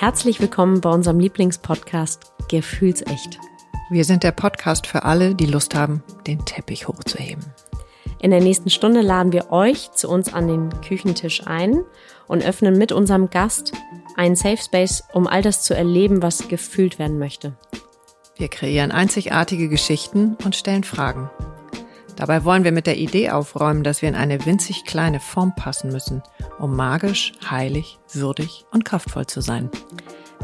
Herzlich willkommen bei unserem Lieblingspodcast Gefühlsecht. Wir sind der Podcast für alle, die Lust haben, den Teppich hochzuheben. In der nächsten Stunde laden wir euch zu uns an den Küchentisch ein und öffnen mit unserem Gast einen Safe Space, um all das zu erleben, was gefühlt werden möchte. Wir kreieren einzigartige Geschichten und stellen Fragen. Dabei wollen wir mit der Idee aufräumen, dass wir in eine winzig kleine Form passen müssen, um magisch, heilig, würdig und kraftvoll zu sein.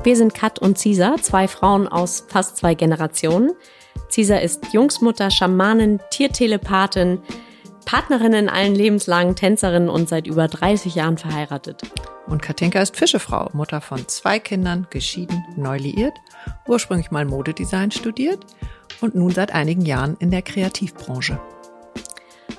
Wir sind Kat und Cisa, zwei Frauen aus fast zwei Generationen. Cisa ist Jungsmutter, Schamanin, Tiertelepathin, Partnerin in allen lebenslangen Tänzerin und seit über 30 Jahren verheiratet. Und Katinka ist Fischefrau, Mutter von zwei Kindern, geschieden, neu liiert, ursprünglich mal Modedesign studiert und nun seit einigen Jahren in der Kreativbranche.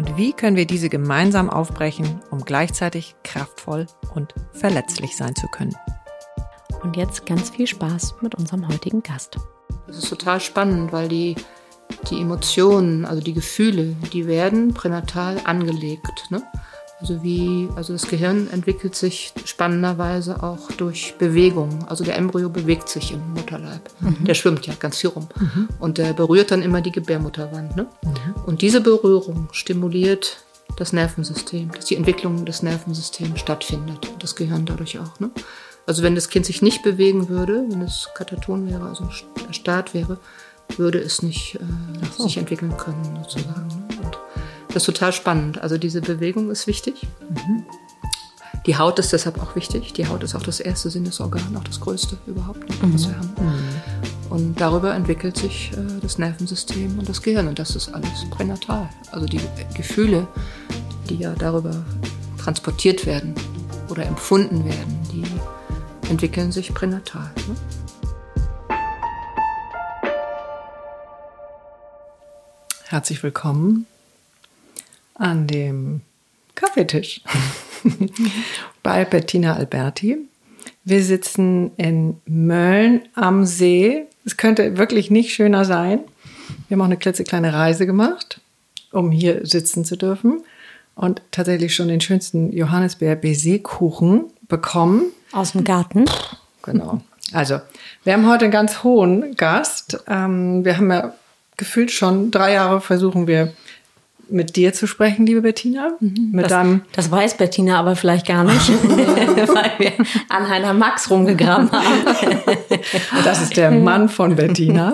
Und wie können wir diese gemeinsam aufbrechen, um gleichzeitig kraftvoll und verletzlich sein zu können? Und jetzt ganz viel Spaß mit unserem heutigen Gast. Das ist total spannend, weil die, die Emotionen, also die Gefühle, die werden pränatal angelegt. Ne? Also wie, also das Gehirn entwickelt sich spannenderweise auch durch Bewegung. Also der Embryo bewegt sich im Mutterleib. Mhm. Der schwimmt ja ganz viel rum. Mhm. Und der berührt dann immer die Gebärmutterwand. Ne? Mhm. Und diese Berührung stimuliert das Nervensystem, dass die Entwicklung des Nervensystems stattfindet. Das Gehirn dadurch auch. Ne? Also wenn das Kind sich nicht bewegen würde, wenn es kataton wäre, also erstarrt wäre, würde es nicht äh, so. sich entwickeln können sozusagen. Ne? Das ist total spannend. Also diese Bewegung ist wichtig. Mhm. Die Haut ist deshalb auch wichtig. Die Haut ist auch das erste Sinnesorgan, auch das größte überhaupt, mhm. was wir haben. Mhm. Und darüber entwickelt sich äh, das Nervensystem und das Gehirn. Und das ist alles pränatal. Also die Gefühle, die ja darüber transportiert werden oder empfunden werden, die entwickeln sich pränatal. Ne? Herzlich willkommen an dem Kaffeetisch bei Bettina Alberti. Wir sitzen in Mölln am See. Es könnte wirklich nicht schöner sein. Wir haben auch eine klitzekleine Reise gemacht, um hier sitzen zu dürfen und tatsächlich schon den schönsten Johannisbeer-Baiser-Kuchen bekommen. Aus dem Garten. Genau. Also, wir haben heute einen ganz hohen Gast. Ähm, wir haben ja gefühlt schon drei Jahre versuchen wir mit dir zu sprechen, liebe Bettina. Mhm. Mit das, deinem das weiß Bettina aber vielleicht gar nicht, weil wir an Heiner Max rumgegraben haben. das ist der Mann von Bettina.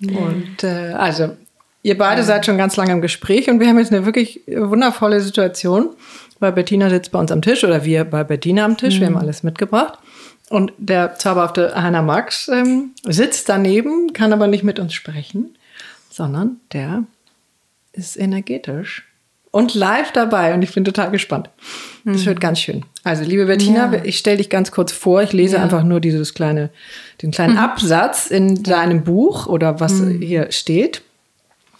Und äh, also, ihr beide seid schon ganz lange im Gespräch und wir haben jetzt eine wirklich wundervolle Situation, weil Bettina sitzt bei uns am Tisch oder wir bei Bettina am Tisch. Mhm. Wir haben mhm. alles mitgebracht. Und der zauberhafte Heiner Max ähm, sitzt daneben, kann aber nicht mit uns sprechen, sondern der ist energetisch und live dabei und ich bin total gespannt. Das wird mhm. ganz schön. Also, liebe Bettina, ja. ich stelle dich ganz kurz vor. Ich lese ja. einfach nur dieses kleine, den kleinen mhm. Absatz in deinem Buch oder was mhm. hier steht.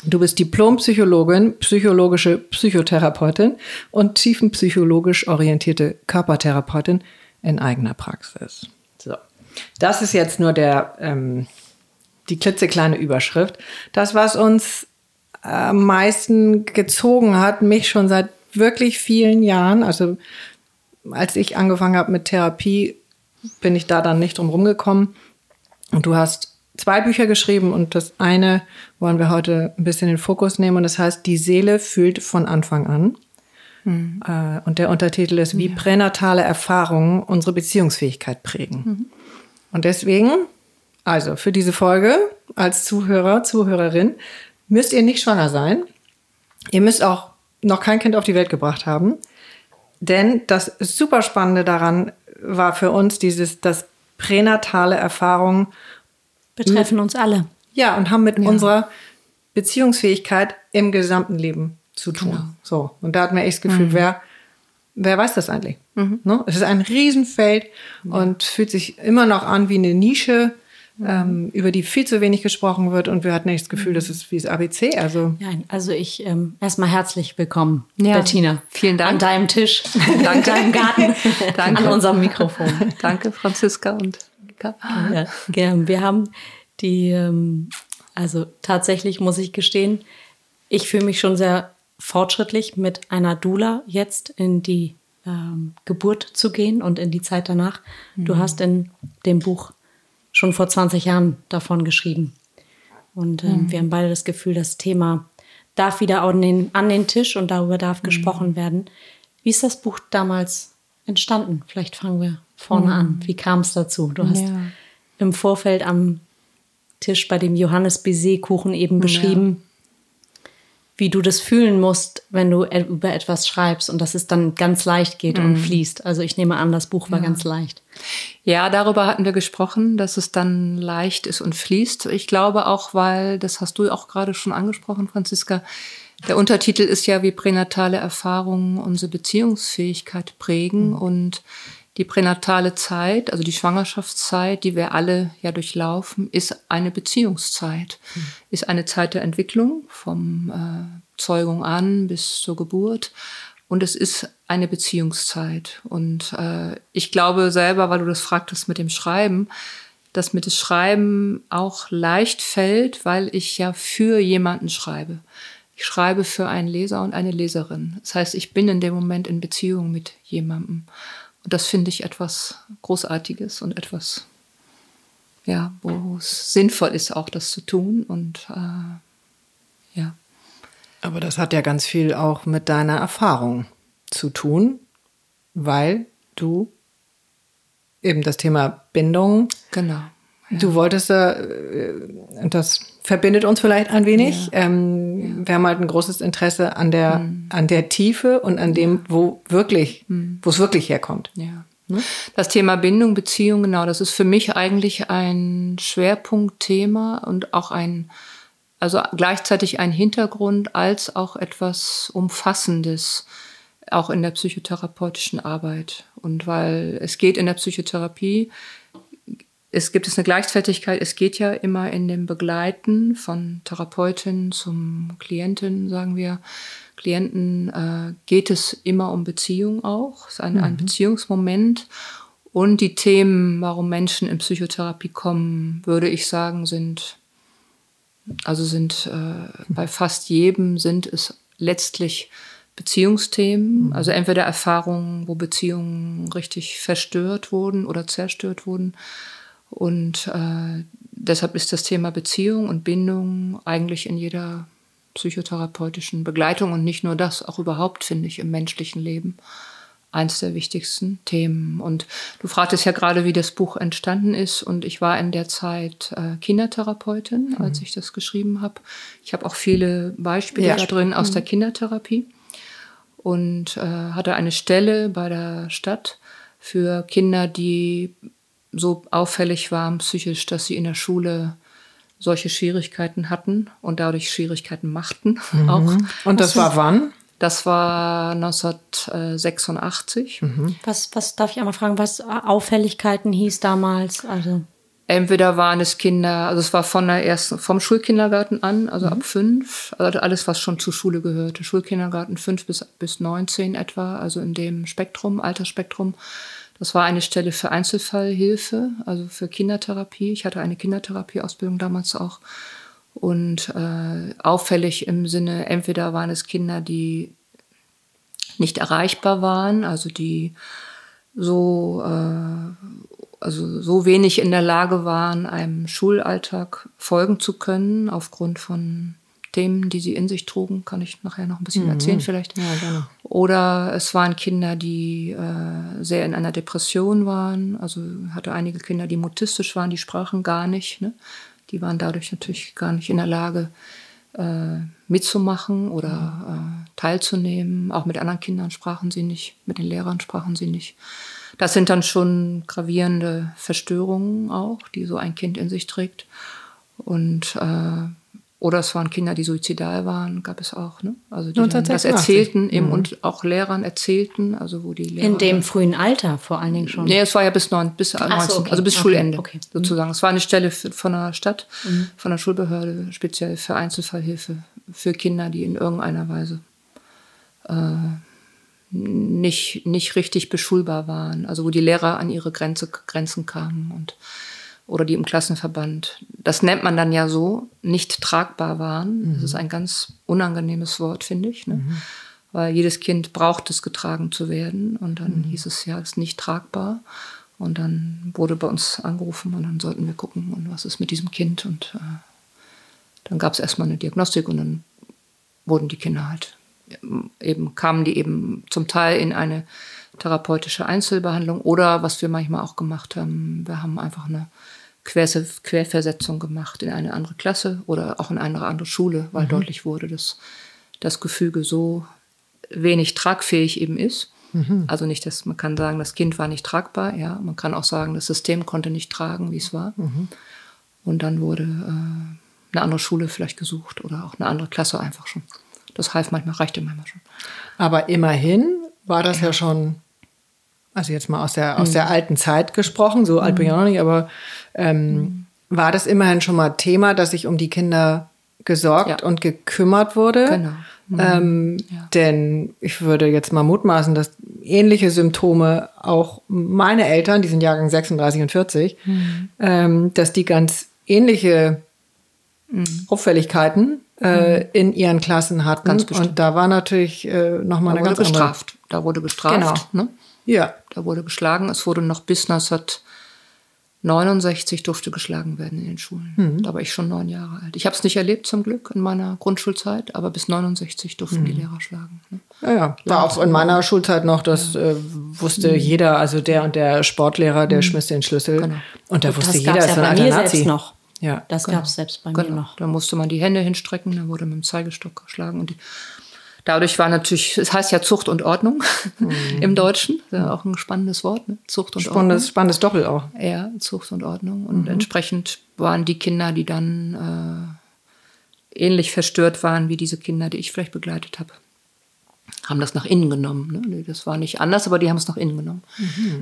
Du bist Diplompsychologin, psychologische Psychotherapeutin und tiefenpsychologisch orientierte Körpertherapeutin in eigener Praxis. So. Das ist jetzt nur der, ähm, die klitzekleine Überschrift. Das, was uns am meisten gezogen hat, mich schon seit wirklich vielen Jahren. Also als ich angefangen habe mit Therapie, bin ich da dann nicht drum rumgekommen. Und du hast zwei Bücher geschrieben und das eine wollen wir heute ein bisschen in den Fokus nehmen und das heißt, die Seele fühlt von Anfang an. Mhm. Und der Untertitel ist, wie pränatale Erfahrungen unsere Beziehungsfähigkeit prägen. Mhm. Und deswegen, also für diese Folge als Zuhörer, Zuhörerin, müsst ihr nicht schwanger sein. Ihr müsst auch noch kein Kind auf die Welt gebracht haben. Denn das super Spannende daran war für uns dieses, dass pränatale Erfahrungen betreffen mit, uns alle. Ja, und haben mit ja. unserer Beziehungsfähigkeit im gesamten Leben zu tun. Genau. So. Und da hat mir echt das Gefühl, mhm. wer, wer weiß das eigentlich? Mhm. Ne? Es ist ein Riesenfeld ja. und fühlt sich immer noch an wie eine Nische, mhm. Ähm, über die viel zu wenig gesprochen wird. Und wir hatten nicht das Gefühl, das ist wie das ABC. Also, ja, also ich ähm, erstmal herzlich willkomern, ja. Bettina. Vielen Dank. An deinem Tisch, an deinem Garten, Danke. an unserem Mikrofon. Danke, Franziska und Mika. Ja, gern. Wir haben die, ähm, also tatsächlich muss ich gestehen, ich fühle mich schon sehr fortschrittlich mit einer Dula jetzt in die ähm, Geburt zu gehen und in die Zeit danach. Mhm. Du hast in dem Buch schon vor 20 Jahren davon geschrieben. Und ähm, mhm. wir haben beide das Gefühl, das Thema darf wieder an den, an den Tisch und darüber darf mhm. gesprochen werden. Wie ist das Buch damals entstanden? Vielleicht fangen wir vorne mhm. an. Wie kam es dazu? Du hast ja. im Vorfeld am Tisch bei dem Johannes Bizet Kuchen eben beschrieben, wie du das fühlen musst, wenn du über etwas schreibst und dass es dann ganz leicht geht mhm. und fließt. Also ich nehme an, das Buch war ja. ganz leicht. Ja, darüber hatten wir gesprochen, dass es dann leicht ist und fließt. Ich glaube auch, weil, das hast du auch gerade schon angesprochen, Franziska, der Untertitel ist ja, wie pränatale Erfahrungen unsere Beziehungsfähigkeit prägen mhm. und die pränatale Zeit, also die Schwangerschaftszeit, die wir alle ja durchlaufen, ist eine Beziehungszeit, mhm. ist eine Zeit der Entwicklung vom äh, Zeugung an bis zur Geburt. Und es ist eine Beziehungszeit. Und äh, ich glaube selber, weil du das fragtest mit dem Schreiben, dass mir das Schreiben auch leicht fällt, weil ich ja für jemanden schreibe. Ich schreibe für einen Leser und eine Leserin. Das heißt, ich bin in dem Moment in Beziehung mit jemandem. Und das finde ich etwas Großartiges und etwas, ja, wo es sinnvoll ist, auch das zu tun. Und äh, ja. Aber das hat ja ganz viel auch mit deiner Erfahrung zu tun, weil du eben das Thema Bindung. Genau. Du wolltest da, äh, das verbindet uns vielleicht ein wenig. Ja. Ähm, ja. Wir haben halt ein großes Interesse an der, mhm. an der Tiefe und an dem, wo wirklich, mhm. wo es wirklich herkommt. Ja. Ne? Das Thema Bindung, Beziehung, genau, das ist für mich eigentlich ein Schwerpunktthema und auch ein, also gleichzeitig ein Hintergrund als auch etwas Umfassendes, auch in der psychotherapeutischen Arbeit. Und weil es geht in der Psychotherapie es gibt es eine Gleichzeitigkeit, es geht ja immer in dem Begleiten von Therapeutin zum Klientin, sagen wir, Klienten, äh, geht es immer um Beziehung auch, es ist ein, mhm. ein Beziehungsmoment. Und die Themen, warum Menschen in Psychotherapie kommen, würde ich sagen, sind, also sind äh, bei fast jedem sind es letztlich Beziehungsthemen, mhm. also entweder Erfahrungen, wo Beziehungen richtig verstört wurden oder zerstört wurden, und äh, deshalb ist das Thema Beziehung und Bindung eigentlich in jeder psychotherapeutischen Begleitung und nicht nur das, auch überhaupt finde ich im menschlichen Leben eins der wichtigsten Themen. Und du fragtest ja gerade, wie das Buch entstanden ist. Und ich war in der Zeit äh, Kindertherapeutin, mhm. als ich das geschrieben habe. Ich habe auch viele Beispiele ja. da drin aus mhm. der Kindertherapie und äh, hatte eine Stelle bei der Stadt für Kinder, die so auffällig waren psychisch, dass sie in der Schule solche Schwierigkeiten hatten und dadurch Schwierigkeiten machten mhm. auch. Und das war wann? Das war 1986. Mhm. Was, was darf ich einmal fragen, was Auffälligkeiten hieß damals? Also Entweder waren es Kinder, also es war von der ersten, vom Schulkindergarten an, also mhm. ab fünf, also alles, was schon zur Schule gehörte. Schulkindergarten fünf bis, bis 19 etwa, also in dem Spektrum, Altersspektrum. Das war eine Stelle für Einzelfallhilfe, also für Kindertherapie. Ich hatte eine Kindertherapieausbildung damals auch. Und äh, auffällig im Sinne, entweder waren es Kinder, die nicht erreichbar waren, also die so, äh, also so wenig in der Lage waren, einem Schulalltag folgen zu können, aufgrund von Themen, die sie in sich trugen, kann ich nachher noch ein bisschen mhm. erzählen vielleicht. Ja, gerne. Oder es waren Kinder, die äh, sehr in einer Depression waren. Also hatte einige Kinder, die mutistisch waren, die sprachen gar nicht. Ne? Die waren dadurch natürlich gar nicht in der Lage, äh, mitzumachen oder äh, teilzunehmen. Auch mit anderen Kindern sprachen sie nicht, mit den Lehrern sprachen sie nicht. Das sind dann schon gravierende Verstörungen auch, die so ein Kind in sich trägt. Und äh, oder es waren Kinder, die suizidal waren, gab es auch. Ne? Also die 1986. das erzählten eben und auch Lehrern erzählten, also wo die Lehrer In dem frühen Alter vor allen Dingen schon. Nee, es war ja bis, neun, bis 19, so, okay. also bis Okay, Schulende okay. Mhm. sozusagen. Es war eine Stelle für, von der Stadt, von der Schulbehörde, speziell für Einzelfallhilfe für Kinder, die in irgendeiner Weise äh, nicht, nicht richtig beschulbar waren. Also wo die Lehrer an ihre Grenze, Grenzen kamen und oder die im Klassenverband, das nennt man dann ja so, nicht tragbar waren. Das ist ein ganz unangenehmes Wort, finde ich. Ne? Weil jedes Kind braucht es, getragen zu werden. Und dann hieß es ja, es ist nicht tragbar. Und dann wurde bei uns angerufen und dann sollten wir gucken, und was ist mit diesem Kind. Und äh, dann gab es erstmal eine Diagnostik und dann wurden die Kinder halt eben, kamen die eben zum Teil in eine therapeutische Einzelbehandlung oder was wir manchmal auch gemacht haben, wir haben einfach eine Querversetzung gemacht in eine andere Klasse oder auch in eine andere Schule, weil deutlich wurde, dass das Gefüge so wenig tragfähig eben ist. Also nicht, dass man kann sagen, das Kind war nicht tragbar, ja, man kann auch sagen, das System konnte nicht tragen, wie es war. Und dann wurde äh, eine andere Schule vielleicht gesucht oder auch eine andere Klasse einfach schon. Das half manchmal, reichte manchmal schon. Aber immerhin war das ja, schon, also jetzt mal aus der, aus Mhm. der alten Zeit gesprochen, so alt bin ich auch noch nicht, aber ähm, Mhm. war das immerhin schon mal Thema, dass sich um die Kinder gesorgt Ja. und gekümmert wurde? Genau. Mhm. Ähm, Ja. Denn ich würde jetzt mal mutmaßen, dass ähnliche Symptome auch meine Eltern, die sind Jahrgang 36 und 40, Mhm. ähm, dass die ganz ähnliche Auffälligkeiten äh, in ihren Klassen hatten. Mhm. Ganz bestimmt. und da war natürlich äh, nochmal Da eine wurde ganz ganz andere. bestraft. Da wurde bestraft. Ne? Ja. Da wurde geschlagen. Es wurde noch bis 1969 durfte geschlagen werden in den Schulen. Mhm. Da war ich schon neun Jahre alt. Ich habe es nicht erlebt zum Glück in meiner Grundschulzeit, aber bis 69 durften Mhm. die Lehrer schlagen. Ne? Ja, ja. War auch in meiner Schulzeit noch, das äh, wusste jeder, also der und der Sportlehrer, der schmiss den Schlüssel. Genau. Und da Und wusste das jeder, ist ja ein alter mir Nazi. selbst noch. Ja. Das gab es selbst bei mir Genau. noch. Da musste man die Hände hinstrecken, dann wurde mit dem Zeigestock geschlagen. Und die, dadurch war natürlich, es heißt ja Zucht und Ordnung im Deutschen. Das ist ja auch ein spannendes Wort, ne? Zucht und Spannendes, spannendes Doppel auch. Ordnung. Ja, Zucht und Ordnung. Und entsprechend waren die Kinder, die dann äh, ähnlich verstört waren wie diese Kinder, die ich vielleicht begleitet habe, haben das nach innen genommen. Ne? Das war nicht anders, aber die haben es nach innen genommen.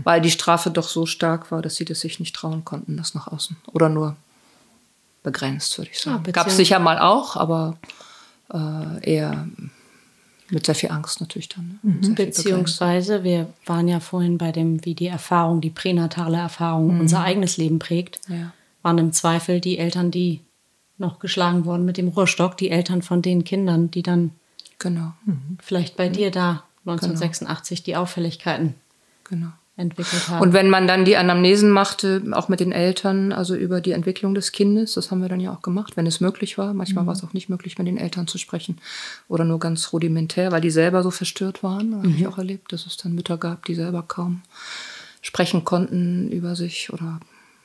Weil die Strafe doch so stark war, dass sie das sich nicht trauen konnten, das nach außen. Oder nur begrenzt, würde ich sagen. Ja, Gab es sicher mal auch, aber äh, eher mit sehr viel Angst natürlich dann. Ne? Viel Beziehungsweise, wir waren ja vorhin bei dem, wie die Erfahrung, die pränatale Erfahrung unser eigenes Leben prägt, Ja. waren im Zweifel die Eltern, die noch geschlagen wurden mit dem Ruhrstock, die Eltern von den Kindern, die dann Genau, vielleicht bei dir da 1986 die Auffälligkeiten genau. Entwickelt haben. Und wenn man dann die Anamnesen machte, auch mit den Eltern, also über die Entwicklung des Kindes, das haben wir dann ja auch gemacht, wenn es möglich war. Manchmal war es auch nicht möglich, mit den Eltern zu sprechen oder nur ganz rudimentär, weil die selber so verstört waren. Da habe ich auch erlebt, dass es dann Mütter gab, die selber kaum sprechen konnten über sich oder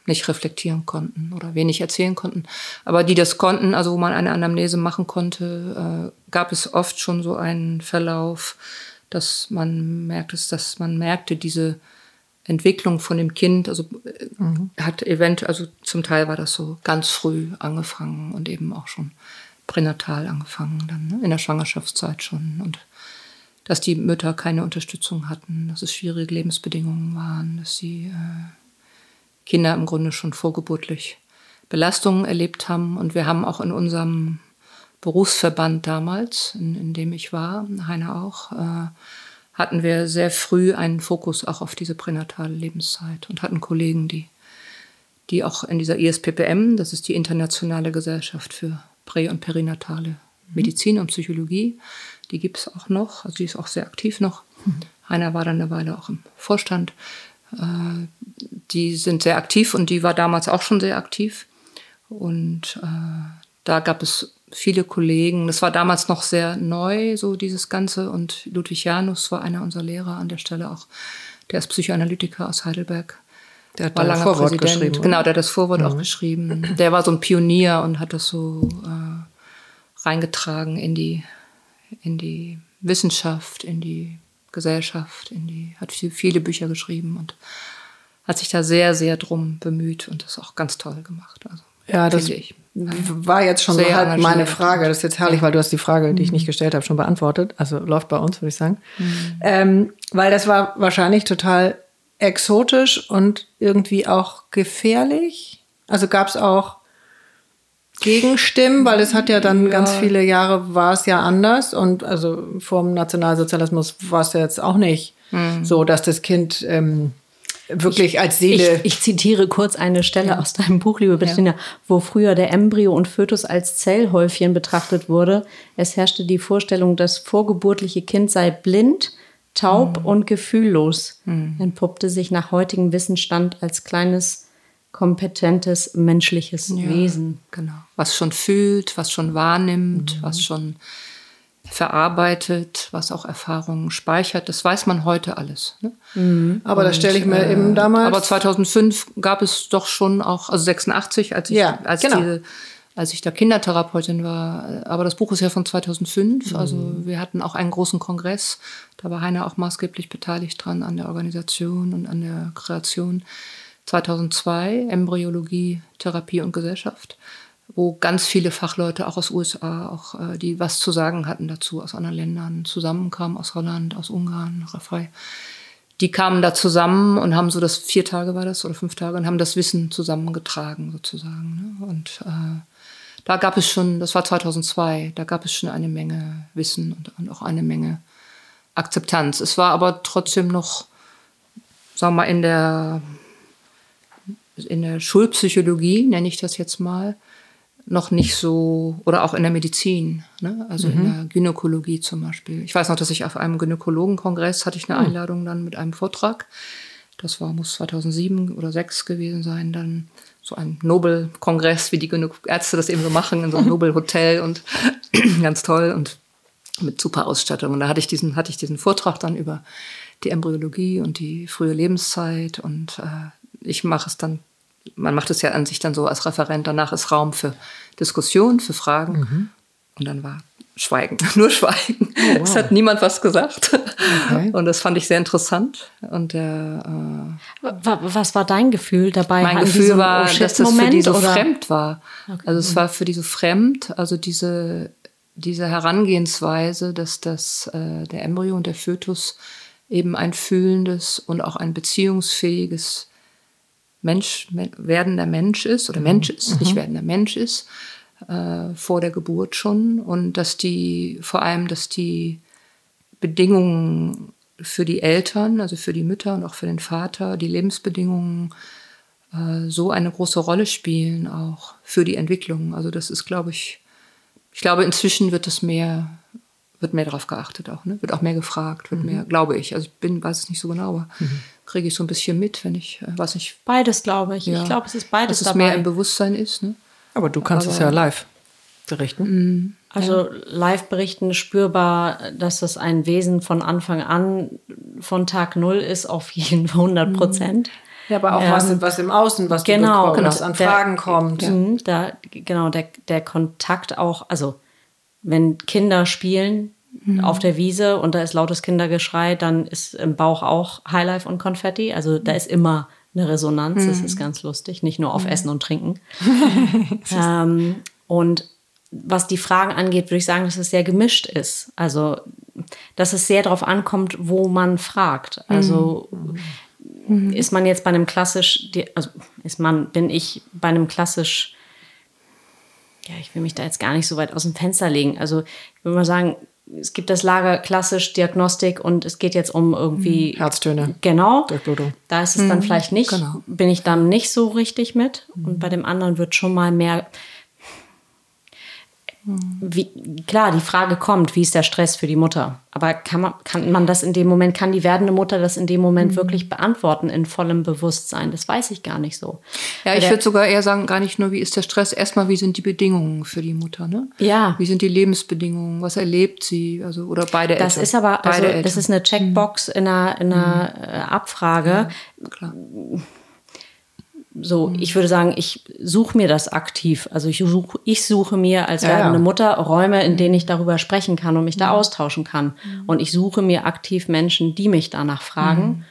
nicht reflektieren konnten oder wenig erzählen konnten. Aber die das konnten, also wo man eine Anamnese machen konnte, äh, gab es oft schon so einen Verlauf, dass man merkt, dass man merkte, diese Entwicklung von dem Kind, also äh, hat eventuell, also zum Teil war das so ganz früh angefangen und eben auch schon pränatal angefangen, dann ne? in der Schwangerschaftszeit schon und dass die Mütter keine Unterstützung hatten, dass es schwierige Lebensbedingungen waren, dass sie äh, Kinder im Grunde schon vorgeburtlich Belastungen erlebt haben. Und wir haben auch in unserem Berufsverband damals, in, in dem ich war, Heiner auch, äh, hatten wir sehr früh einen Fokus auch auf diese pränatale Lebenszeit und hatten Kollegen, die, die auch in dieser ISPPM, das ist die Internationale Gesellschaft für Prä- und Perinatale Medizin und Psychologie, die gibt es auch noch, also die ist auch sehr aktiv noch. Heiner war dann eine Weile auch im Vorstand. Äh, die sind sehr aktiv und die war damals auch schon sehr aktiv. Und äh, da gab es viele Kollegen. Das war damals noch sehr neu, so dieses Ganze. Und Ludwig Janus war einer unserer Lehrer an der Stelle auch. Der ist Psychoanalytiker aus Heidelberg. Der hat war da langer Vorwort Präsident. geschrieben, oder? Mhm. Genau, der hat das Vorwort auch geschrieben. Der war so ein Pionier und hat das so äh, reingetragen in die, in die Wissenschaft, in die Gesellschaft, in die, hat viel, viele Bücher geschrieben und hat sich da sehr, sehr drum bemüht und das auch ganz toll gemacht. Also Ja, das ich. War jetzt schon so Sehr halt meine. Frage. Das ist jetzt herrlich, weil du hast die Frage, die ich nicht gestellt habe, schon beantwortet. Also läuft bei uns, würde ich sagen. Ähm, weil das war wahrscheinlich total exotisch und irgendwie auch gefährlich. Also gab es auch Gegenstimmen, weil es hat ja dann ganz viele Jahre war es ja anders und also vor dem Nationalsozialismus war es ja jetzt auch nicht so, dass das Kind ähm, wirklich als Seele Ich, ich zitiere kurz eine Stelle aus deinem Buch, liebe Bettina, wo früher der Embryo und Fötus als Zellhäufchen betrachtet wurde. Es herrschte die Vorstellung, das vorgeburtliche Kind sei blind, taub Hm. und gefühllos. Entpuppte sich nach heutigem Wissensstand als kleines, kompetentes, menschliches Wesen. Genau. Was schon fühlt, was schon wahrnimmt, Mhm. was schon verarbeitet, was auch Erfahrungen speichert. Das weiß man heute alles. Ne? Aber das stelle ich mir eben damals. Aber 2005 gab es doch schon auch, also 86, als ich, Ja, als genau. diese, als ich da Kindertherapeutin war. Aber das Buch ist ja von Mhm. 2005. Also wir hatten auch einen großen Kongress. Da war Heiner auch maßgeblich beteiligt dran an der Organisation und an der Kreation. 2002 Embryologie, Therapie und Gesellschaft, wo ganz viele Fachleute auch aus USA, auch äh, die was zu sagen hatten dazu, aus anderen Ländern zusammenkamen, aus Holland, aus Ungarn, Raphael die kamen da zusammen und haben so das vier Tage war das oder fünf Tage und haben das Wissen zusammengetragen sozusagen. Ne? Und äh, da gab es schon, das war 2002, da gab es schon eine Menge Wissen und, und auch eine Menge Akzeptanz. Es war aber trotzdem noch, sagen wir mal, in der in der Schulpsychologie, nenne ich das jetzt mal, noch nicht so, oder auch in der Medizin, ne? also in der Gynäkologie zum Beispiel. Ich weiß noch, dass ich auf einem Gynäkologenkongress hatte ich eine Einladung dann mit einem Vortrag. Das war, muss 2007 oder 2006 gewesen sein, dann so ein Nobelkongress, wie die Gynä Ärzte das eben so machen, in so einem Nobelhotel und ganz toll und mit super Ausstattung. Und da hatte ich diesen, hatte ich diesen Vortrag dann über die Embryologie und die frühe Lebenszeit und äh, ich mache es dann, man macht es ja an sich dann so als Referent, danach ist Raum für Diskussion, für Fragen und dann war Schweigen, nur Schweigen. Es hat niemand was gesagt und das fand ich sehr interessant und der, äh, Wa- Was war dein Gefühl dabei? mein Gefühl war, Oh dass das für die so oder? fremd war. Also es war für die so fremd, also diese, diese Herangehensweise, dass das, äh, der Embryo und der Fötus eben ein fühlendes und auch ein beziehungsfähiges Mensch, men- werdender Mensch ist oder Mensch ist, nicht werdender Mensch ist, äh, vor der Geburt schon und dass die, vor allem, dass die Bedingungen für die Eltern, also für die Mütter und auch für den Vater, die Lebensbedingungen äh, so eine große Rolle spielen, auch für die Entwicklung. Also das ist, glaube ich, ich glaube, inzwischen wird es mehr, wird mehr darauf geachtet auch, ne? Wird auch mehr gefragt, wird mehr, glaube ich. Also ich bin, weiß es nicht so genau, aber kriege ich so ein bisschen mit, wenn ich, äh, weiß nicht, Beides, glaube ich. Ja. Ich glaube, es ist beides dass es dabei. mehr im Bewusstsein ist, ne? aber du kannst es ja live berichten. Also live berichten spürbar, dass das ein Wesen von Anfang an, von Tag null ist, auf jeden 100 Prozent. Ja, aber auch was, was im Außen, was Genau, du bekommst, genau. was an Der- Fragen kommt. Mhm, Da, genau, der, der Kontakt auch, also wenn Kinder spielen auf der Wiese und da ist lautes Kindergeschrei, dann ist im Bauch auch Highlife und Konfetti. Also da ist immer eine Resonanz. Das ist ganz lustig, nicht nur auf Essen und Trinken. ähm, und was die Fragen angeht, würde ich sagen, dass es sehr gemischt ist. Also, dass es sehr darauf ankommt, wo man fragt. Also, ist man jetzt bei einem klassisch, also ist man, bin ich bei einem klassisch, ja, ich will mich da jetzt gar nicht so weit aus dem Fenster legen. Also, ich würde mal sagen, es gibt das Lager klassisch Diagnostik und es geht jetzt um irgendwie Herztöne. Genau. Durchblutung. Da ist es dann vielleicht nicht, genau. bin ich dann nicht so richtig mit. Und bei dem anderen wird schon mal mehr. Wie, klar, die Frage kommt, wie ist der Stress für die Mutter? Aber kann man, kann man das in dem Moment, kann die werdende Mutter das in dem Moment wirklich beantworten in vollem Bewusstsein? Das weiß ich gar nicht so. Ja, ich würde sogar eher sagen, gar nicht nur, wie ist der Stress, erstmal, wie sind die Bedingungen für die Mutter, ne? Ja. Wie sind die Lebensbedingungen, was erlebt sie, also, oder beide Das Eltern. ist aber, also, beide das Eltern. ist eine Checkbox in einer, in einer äh, Abfrage. Klar. So, ich würde sagen, ich suche mir das aktiv. Also ich suche, ich suche mir als Ja, werdende ja. Mutter Räume, in denen ich darüber sprechen kann und mich da austauschen kann. Und ich suche mir aktiv Menschen, die mich danach fragen,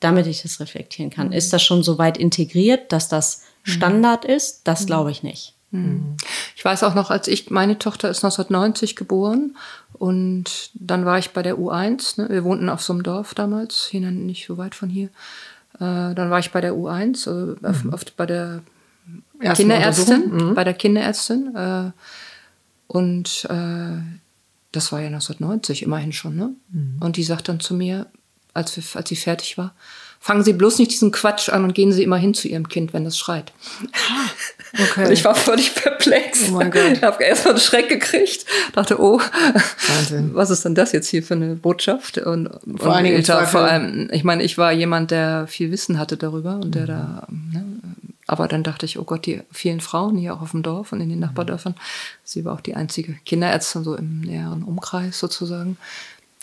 damit ich das reflektieren kann. Ist das schon so weit integriert, dass das Standard ist, das glaube ich nicht. Mhm. Ich weiß auch noch, als ich, meine Tochter ist 1990 geboren und dann war ich bei der U1. Ne? Wir wohnten auf so einem Dorf damals, hier nicht so weit von hier. Äh, dann war ich bei der U1, also mhm. auf, bei der Kinderärztin, mhm. bei der Kinderärztin. Äh, und äh, das war ja 1990 immerhin schon. Ne? Mhm. Und die sagt dann zu mir, als, wir, als sie fertig war, fangen Sie bloß nicht diesen Quatsch an und gehen Sie immer hin zu Ihrem Kind, wenn es schreit. Okay. Und ich war völlig perplex. Oh mein Gott. Ich habe erstmal einen Schreck gekriegt. Dachte, oh, Wahnsinn. was ist denn das jetzt hier für eine Botschaft? Und, vor, und ich, vor allem, ich meine, ich war jemand, der viel Wissen hatte darüber und der mhm. da, ne, aber dann dachte ich, oh Gott, die vielen Frauen hier auch auf dem Dorf und in den Nachbardörfern. Sie war auch die einzige Kinderärztin so im näheren Umkreis sozusagen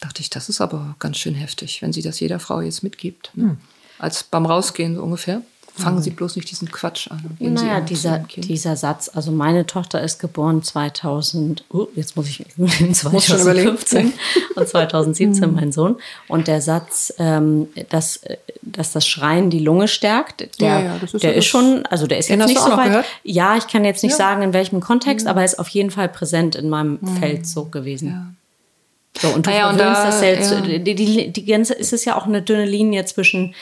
dachte ich, das ist aber ganz schön heftig, wenn sie das jeder Frau jetzt mitgibt. Ne? Hm. Als beim Rausgehen so ungefähr. Fangen Sie bloß nicht diesen Quatsch an. Gehen naja, dieser, dieser Satz, also meine Tochter ist geboren 2000, uh, jetzt muss ich 2015 und 2017 mein Sohn. Und der Satz, ähm, dass, dass das Schreien die Lunge stärkt, der, ja, ja, ist, der ist schon, also der ist jetzt nicht so weit. Gehört? Ja, ich kann jetzt nicht ja. sagen, in welchem Kontext, mhm. aber er ist auf jeden Fall präsent in meinem mhm. Feld so gewesen. Ja. So, und du naja, und da, das selbst. Ja. Die, die, die Grenze ist es ja auch eine dünne Linie zwischen,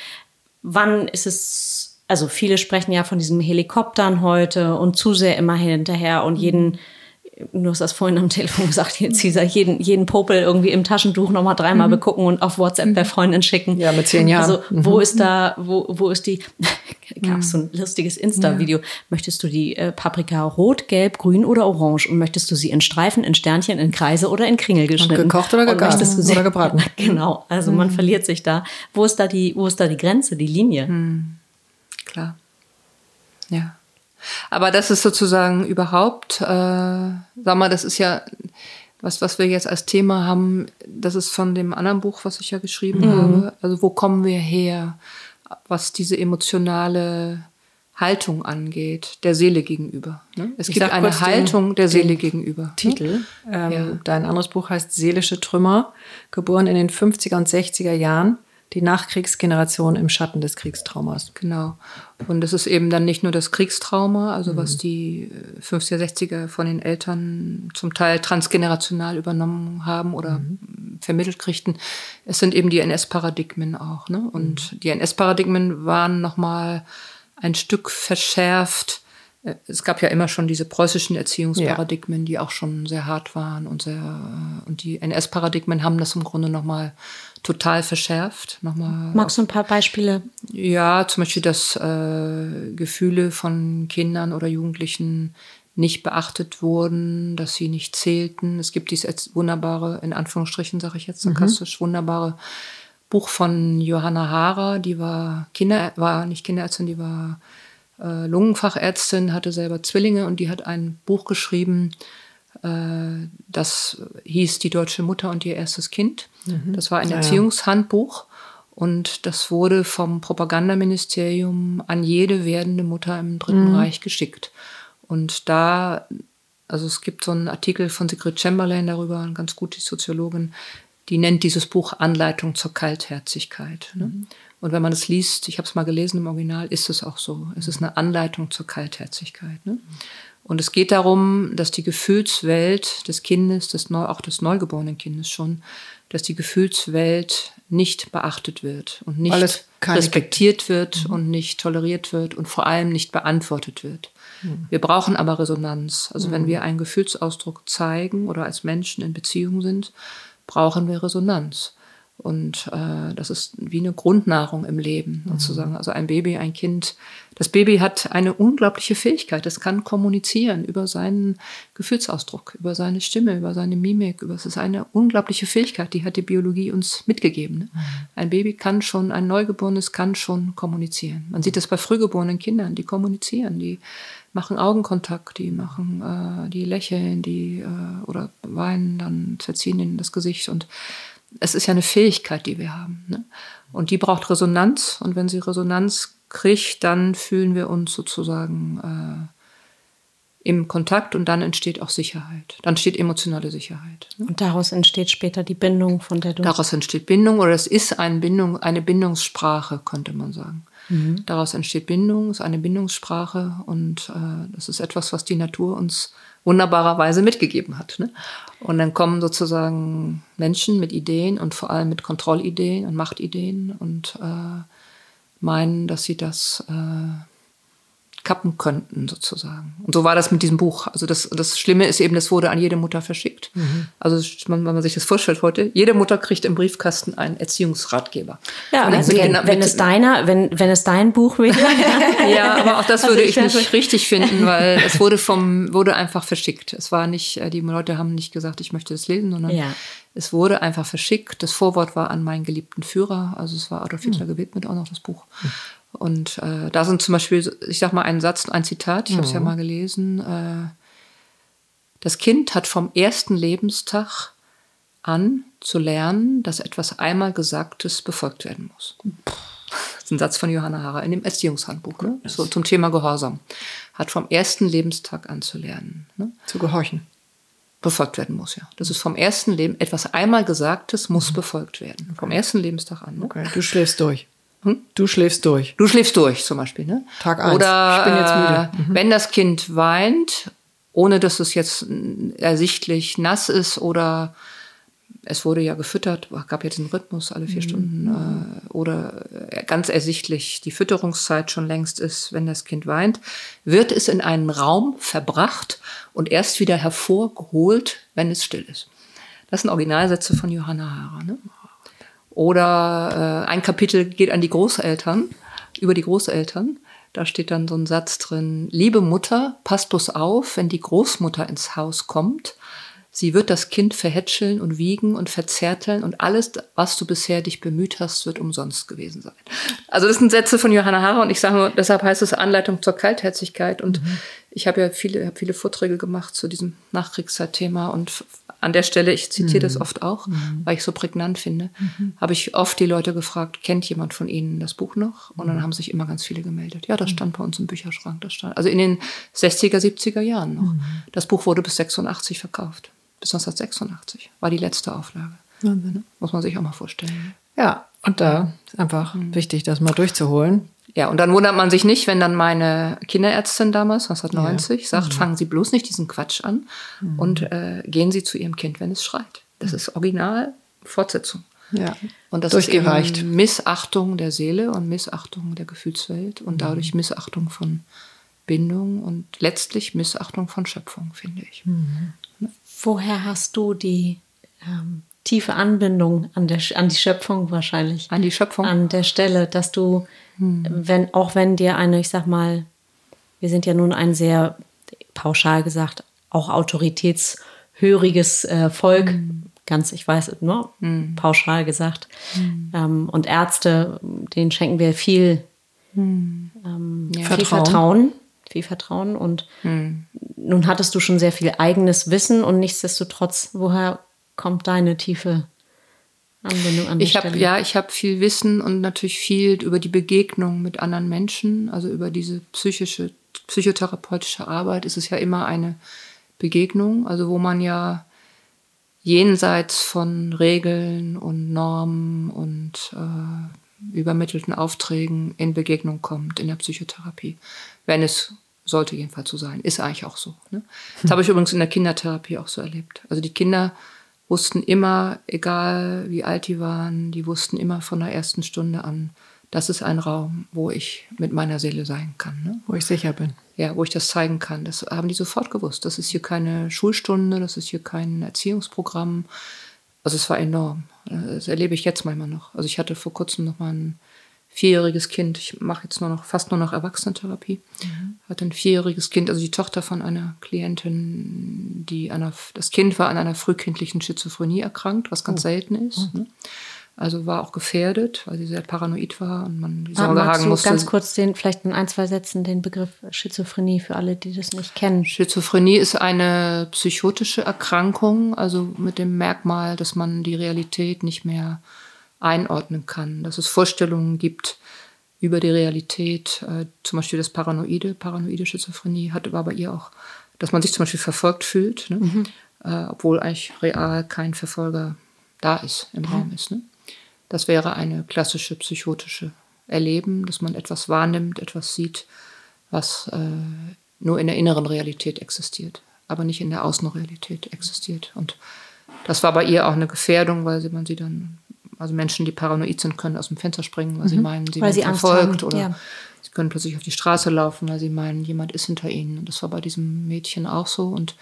wann ist es, also viele sprechen ja von diesen Helikoptern heute und zu sehr immer hinterher und jeden du hast das vorhin am Telefon gesagt, jetzt dieser jeden, jeden Popel irgendwie im Taschentuch nochmal dreimal mhm. begucken und auf WhatsApp der Freundin schicken. Ja, mit zehn Jahren. Also, wo mhm. ist da, wo, wo ist die, gab es so ein lustiges Insta-Video. Ja. Möchtest du die äh, Paprika rot, gelb, grün oder orange? Und möchtest du sie in Streifen, in Sternchen, in Kreise oder in Kringel geschnitten? Und gekocht oder gegart oder gebraten? genau. Also mhm. man verliert sich da. Wo ist da die, wo ist da die Grenze, die Linie? Mhm. Klar. Ja. Aber das ist sozusagen überhaupt, äh, sag mal, das ist ja was, was wir jetzt als Thema haben, das ist von dem anderen Buch, was ich ja geschrieben mhm. habe. Also wo kommen wir her, was diese emotionale Haltung angeht, der Seele gegenüber. Ne? Es ich gibt eine Haltung den, der Seele gegenüber. Ne? Titel. Ähm, ja. Dein anderes Buch heißt Seelische Trümmer, geboren in den 50er und 60er Jahren die Nachkriegsgeneration im Schatten des Kriegstraumas. Genau. Und das ist eben dann nicht nur das Kriegstrauma, also mhm. was die 50er, äh, 60er von den Eltern zum Teil transgenerational übernommen haben oder mhm. vermittelt kriegten. Es sind eben die NS-Paradigmen auch. Ne? Und mhm. die NS-Paradigmen waren nochmal ein Stück verschärft. Äh, es gab ja immer schon diese preußischen Erziehungsparadigmen, ja. die auch schon sehr hart waren und sehr, äh, und die NS-Paradigmen haben das im Grunde nochmal total verschärft. Nochmal Magst du ein paar Beispiele? Ja, zum Beispiel, dass äh, Gefühle von Kindern oder Jugendlichen nicht beachtet wurden, dass sie nicht zählten. Es gibt dieses wunderbare, in Anführungsstrichen sage ich jetzt sarkastisch, mhm. wunderbare Buch von Johanna Haarer, die war Kinder, war nicht Kinderärztin, die war äh, Lungenfachärztin, hatte selber Zwillinge und die hat ein Buch geschrieben, das hieß Die deutsche Mutter und ihr erstes Kind. Mhm. Das war ein ja, Erziehungshandbuch. Und das wurde vom Propagandaministerium an jede werdende Mutter im Dritten mhm. Reich geschickt. Und da, also es gibt so einen Artikel von Sigrid Chamberlain darüber, eine ganz gute Soziologin, die nennt dieses Buch Anleitung zur Kaltherzigkeit. Ne? Mhm. Und wenn man es liest, ich habe es mal gelesen im Original, ist es auch so. Es ist eine Anleitung zur Kaltherzigkeit. Ne? Und es geht darum, dass die Gefühlswelt des Kindes, des Neu auch des neugeborenen Kindes schon, dass die Gefühlswelt nicht beachtet wird und nicht respektiert wird mhm. und nicht toleriert wird und vor allem nicht beantwortet wird. Mhm. Wir brauchen aber Resonanz. Also mhm. wenn wir einen Gefühlsausdruck zeigen oder als Menschen in Beziehung sind, brauchen wir Resonanz. Und äh, das ist wie eine Grundnahrung im Leben mhm. sozusagen. Also ein Baby, ein Kind. Das Baby hat eine unglaubliche Fähigkeit. Es kann kommunizieren über seinen Gefühlsausdruck, über seine Stimme, über seine Mimik. Über, es ist eine unglaubliche Fähigkeit, die hat die Biologie uns mitgegeben. Ne? Mhm. Ein Baby kann schon, ein Neugeborenes kann schon kommunizieren. Man sieht das bei frühgeborenen Kindern, die kommunizieren, die machen Augenkontakt, die machen, äh, die lächeln, die äh, oder weinen, dann verziehen ihnen das Gesicht und es ist ja eine Fähigkeit, die wir haben. Ne? Und die braucht Resonanz. Und wenn sie Resonanz kriegt, dann fühlen wir uns sozusagen im Kontakt und dann entsteht auch Sicherheit. Dann entsteht emotionale Sicherheit. Und daraus entsteht später die Bindung, von der du. Daraus entsteht Bindung oder es ist eine Bindung, eine Bindungssprache, könnte man sagen. Mhm. Daraus entsteht Bindung, ist eine Bindungssprache und äh, das ist etwas, was die Natur uns wunderbarerweise mitgegeben hat. Ne? Und dann kommen sozusagen Menschen mit Ideen und vor allem mit Kontrollideen und Machtideen und äh, meinen, dass sie das äh, kappen könnten, sozusagen. Und so war das mit diesem Buch. Also das, das Schlimme ist eben, das wurde an jede Mutter verschickt. Mhm. Also wenn man sich das vorstellt heute, jede Mutter kriegt im Briefkasten einen Erziehungsratgeber. Ja, also wenn, wenn es deiner, wenn, wenn es dein Buch wäre. ja, aber auch das also würde ich, ich nicht richtig finden, weil es wurde vom, wurde einfach verschickt. Es war nicht, äh, die Leute haben nicht gesagt, ich möchte das lesen, sondern ja. es wurde einfach verschickt. Das Vorwort war an meinen geliebten Führer, also es war Adolf Hitler mhm. gewidmet, auch noch das Buch. Mhm. Und äh, da sind zum Beispiel, ich sag mal ein Satz, ein Zitat, ich habe es ja mhm. mal gelesen. Äh, das Kind hat vom ersten Lebenstag an zu lernen, dass etwas einmal Gesagtes befolgt werden muss. Das ist ein Satz von Johanna Hara in dem Erziehungshandbuch, ne? so zum Thema Gehorsam. Hat vom ersten Lebenstag an zu lernen. Ne? Zu gehorchen. Befolgt werden muss, ja. Das ist vom ersten Leben, etwas einmal Gesagtes muss mhm. befolgt werden. Vom ersten Lebenstag an. Ne? Okay, du schläfst durch. Hm? Du schläfst durch. Du schläfst durch, zum Beispiel. Ne? Tag eins. Oder ich bin jetzt müde. Äh, mhm. wenn das Kind weint, ohne dass es jetzt ersichtlich nass ist oder es wurde ja gefüttert, gab jetzt einen Rhythmus alle vier mhm. Stunden äh, oder ganz ersichtlich die Fütterungszeit schon längst ist, wenn das Kind weint, wird es in einen Raum verbracht und erst wieder hervorgeholt, wenn es still ist. Das sind Originalsätze von Johanna Hara. Ne? Oder äh, ein Kapitel geht an die Großeltern, über die Großeltern. Da steht dann so ein Satz drin, liebe Mutter, passt bloß auf, wenn die Großmutter ins Haus kommt. Sie wird das Kind verhätscheln und wiegen und verzärteln und alles, was du bisher dich bemüht hast, wird umsonst gewesen sein. Also das sind Sätze von Johanna Hara und ich sage nur, deshalb heißt es Anleitung zur Kaltherzigkeit und mhm. ich habe ja viele, habe viele Vorträge gemacht zu diesem Nachkriegszeitthema und an der Stelle, ich zitiere mhm. das oft auch, mhm. weil ich so prägnant finde, mhm. habe ich oft die Leute gefragt, kennt jemand von Ihnen das Buch noch? Und dann mhm. haben sich immer ganz viele gemeldet. Ja, das mhm. stand bei uns im Bücherschrank. Das stand, also in den 60er, 70er Jahren noch. Mhm. Das Buch wurde bis 86 verkauft. Bis 1986 war die letzte Auflage. Ne? Muss man sich auch mal vorstellen. Ja, und da ist einfach wichtig, das mal durchzuholen. Ja, und dann wundert man sich nicht, wenn dann meine Kinderärztin damals, 1990, ja. sagt, mhm. fangen Sie bloß nicht diesen Quatsch an mhm. und äh, gehen Sie zu Ihrem Kind, wenn es schreit. Das mhm. ist original Fortsetzung. Ja. Und das ist eben Missachtung der Seele und Missachtung der Gefühlswelt und dadurch mhm. Missachtung von Bindung und letztlich Missachtung von Schöpfung, finde ich. Mhm. Woher hast du die ähm, tiefe Anbindung an, der, an die Schöpfung wahrscheinlich? An die Schöpfung? An der Stelle, dass du hm. Wenn, auch wenn dir eine, ich sag mal, wir sind ja nun ein sehr pauschal gesagt, auch autoritätshöriges äh, Volk, hm. ganz, ich weiß, nur ne, hm. pauschal gesagt. Hm. Ähm, und Ärzte, denen schenken wir viel, hm. ähm, ja. viel Vertrauen. Vertrauen. Viel Vertrauen. Und hm. nun hattest du schon sehr viel eigenes Wissen und nichtsdestotrotz, woher kommt deine tiefe Anwendung an ich habe ja, ich habe viel Wissen und natürlich viel über die Begegnung mit anderen Menschen, also über diese psychische, psychotherapeutische Arbeit. ist Es ja immer eine Begegnung, also wo man ja jenseits von Regeln und Normen und äh, übermittelten Aufträgen in Begegnung kommt in der Psychotherapie, wenn es sollte jedenfalls so sein, ist eigentlich auch so. Ne? Das habe ich übrigens in der Kindertherapie auch so erlebt. Also die Kinder wussten immer, egal wie alt die waren, die wussten immer von der ersten Stunde an, das ist ein Raum, wo ich mit meiner Seele sein kann. Ne? Wo ich sicher bin. Ja, wo ich das zeigen kann. Das haben die sofort gewusst. Das ist hier keine Schulstunde, das ist hier kein Erziehungsprogramm. Also es war enorm. Das erlebe ich jetzt manchmal noch. Also ich hatte vor kurzem noch mal ein vierjähriges Kind. Ich mache jetzt nur noch fast nur noch Erwachsenentherapie. Mhm. Hatte ein vierjähriges Kind, also die Tochter von einer Klientin, die einer, das Kind war an einer frühkindlichen Schizophrenie erkrankt, was ganz oh. selten ist. Ne? Also war auch gefährdet, weil sie sehr paranoid war und man die Sorge ah, haben musste. Ganz kurz den, vielleicht in ein, zwei Sätzen den Begriff Schizophrenie für alle, die das nicht kennen. Schizophrenie ist eine psychotische Erkrankung, also mit dem Merkmal, dass man die Realität nicht mehr einordnen kann, dass es Vorstellungen gibt über die Realität, äh, zum Beispiel das Paranoide, paranoide Schizophrenie, hatte, war bei ihr auch dass man sich zum Beispiel verfolgt fühlt, ne? mhm. äh, obwohl eigentlich real kein Verfolger da ist, im mhm. Raum ist. Ne? Das wäre eine klassische psychotische Erleben, dass man etwas wahrnimmt, etwas sieht, was äh, nur in der inneren Realität existiert, aber nicht in der Außenrealität existiert. Und das war bei ihr auch eine Gefährdung, weil sie, man sie dann, also Menschen, die paranoid sind, können aus dem Fenster springen, weil mhm. sie meinen, sie weil werden verfolgt oder ja. sie können plötzlich auf die Straße laufen, weil sie meinen, jemand ist hinter ihnen. Und das war bei diesem Mädchen auch so. Und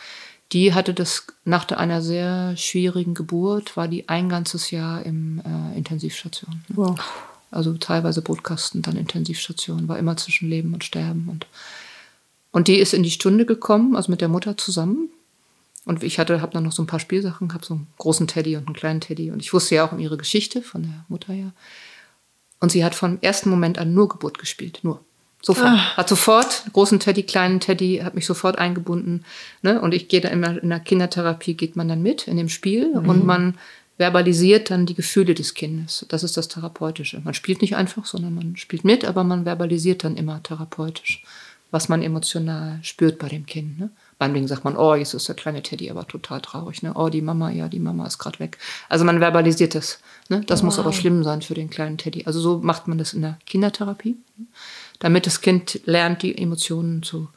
die hatte das nach einer sehr schwierigen Geburt, war die ein ganzes Jahr im äh, Intensivstation. Wow. Also teilweise Brutkasten, dann Intensivstation, war immer zwischen Leben und Sterben. Und, und die ist in die Stunde gekommen, also mit der Mutter zusammen. Und ich hatte, habe dann noch so ein paar Spielsachen, habe so einen großen Teddy und einen kleinen Teddy. Und ich wusste ja auch um ihre Geschichte von der Mutter ja. Und sie hat vom ersten Moment an nur Geburt gespielt, nur. Sofort. Ah. Hat sofort, großen Teddy, kleinen Teddy, hat mich sofort eingebunden. Ne? Und ich gehe da immer in der Kindertherapie, geht man dann mit in dem Spiel mhm. und man verbalisiert dann die Gefühle des Kindes. Das ist das Therapeutische. Man spielt nicht einfach, sondern man spielt mit, aber man verbalisiert dann immer therapeutisch, was man emotional spürt bei dem Kind. Ne? Meinetwegen sagt man, oh, jetzt ist der kleine Teddy aber total traurig. Ne? Oh, die Mama, ja, die Mama ist gerade weg. Also man verbalisiert das. Ne? Das wow. muss aber schlimm sein für den kleinen Teddy. Also so macht man das in der Kindertherapie, damit das Kind lernt, die Emotionen zu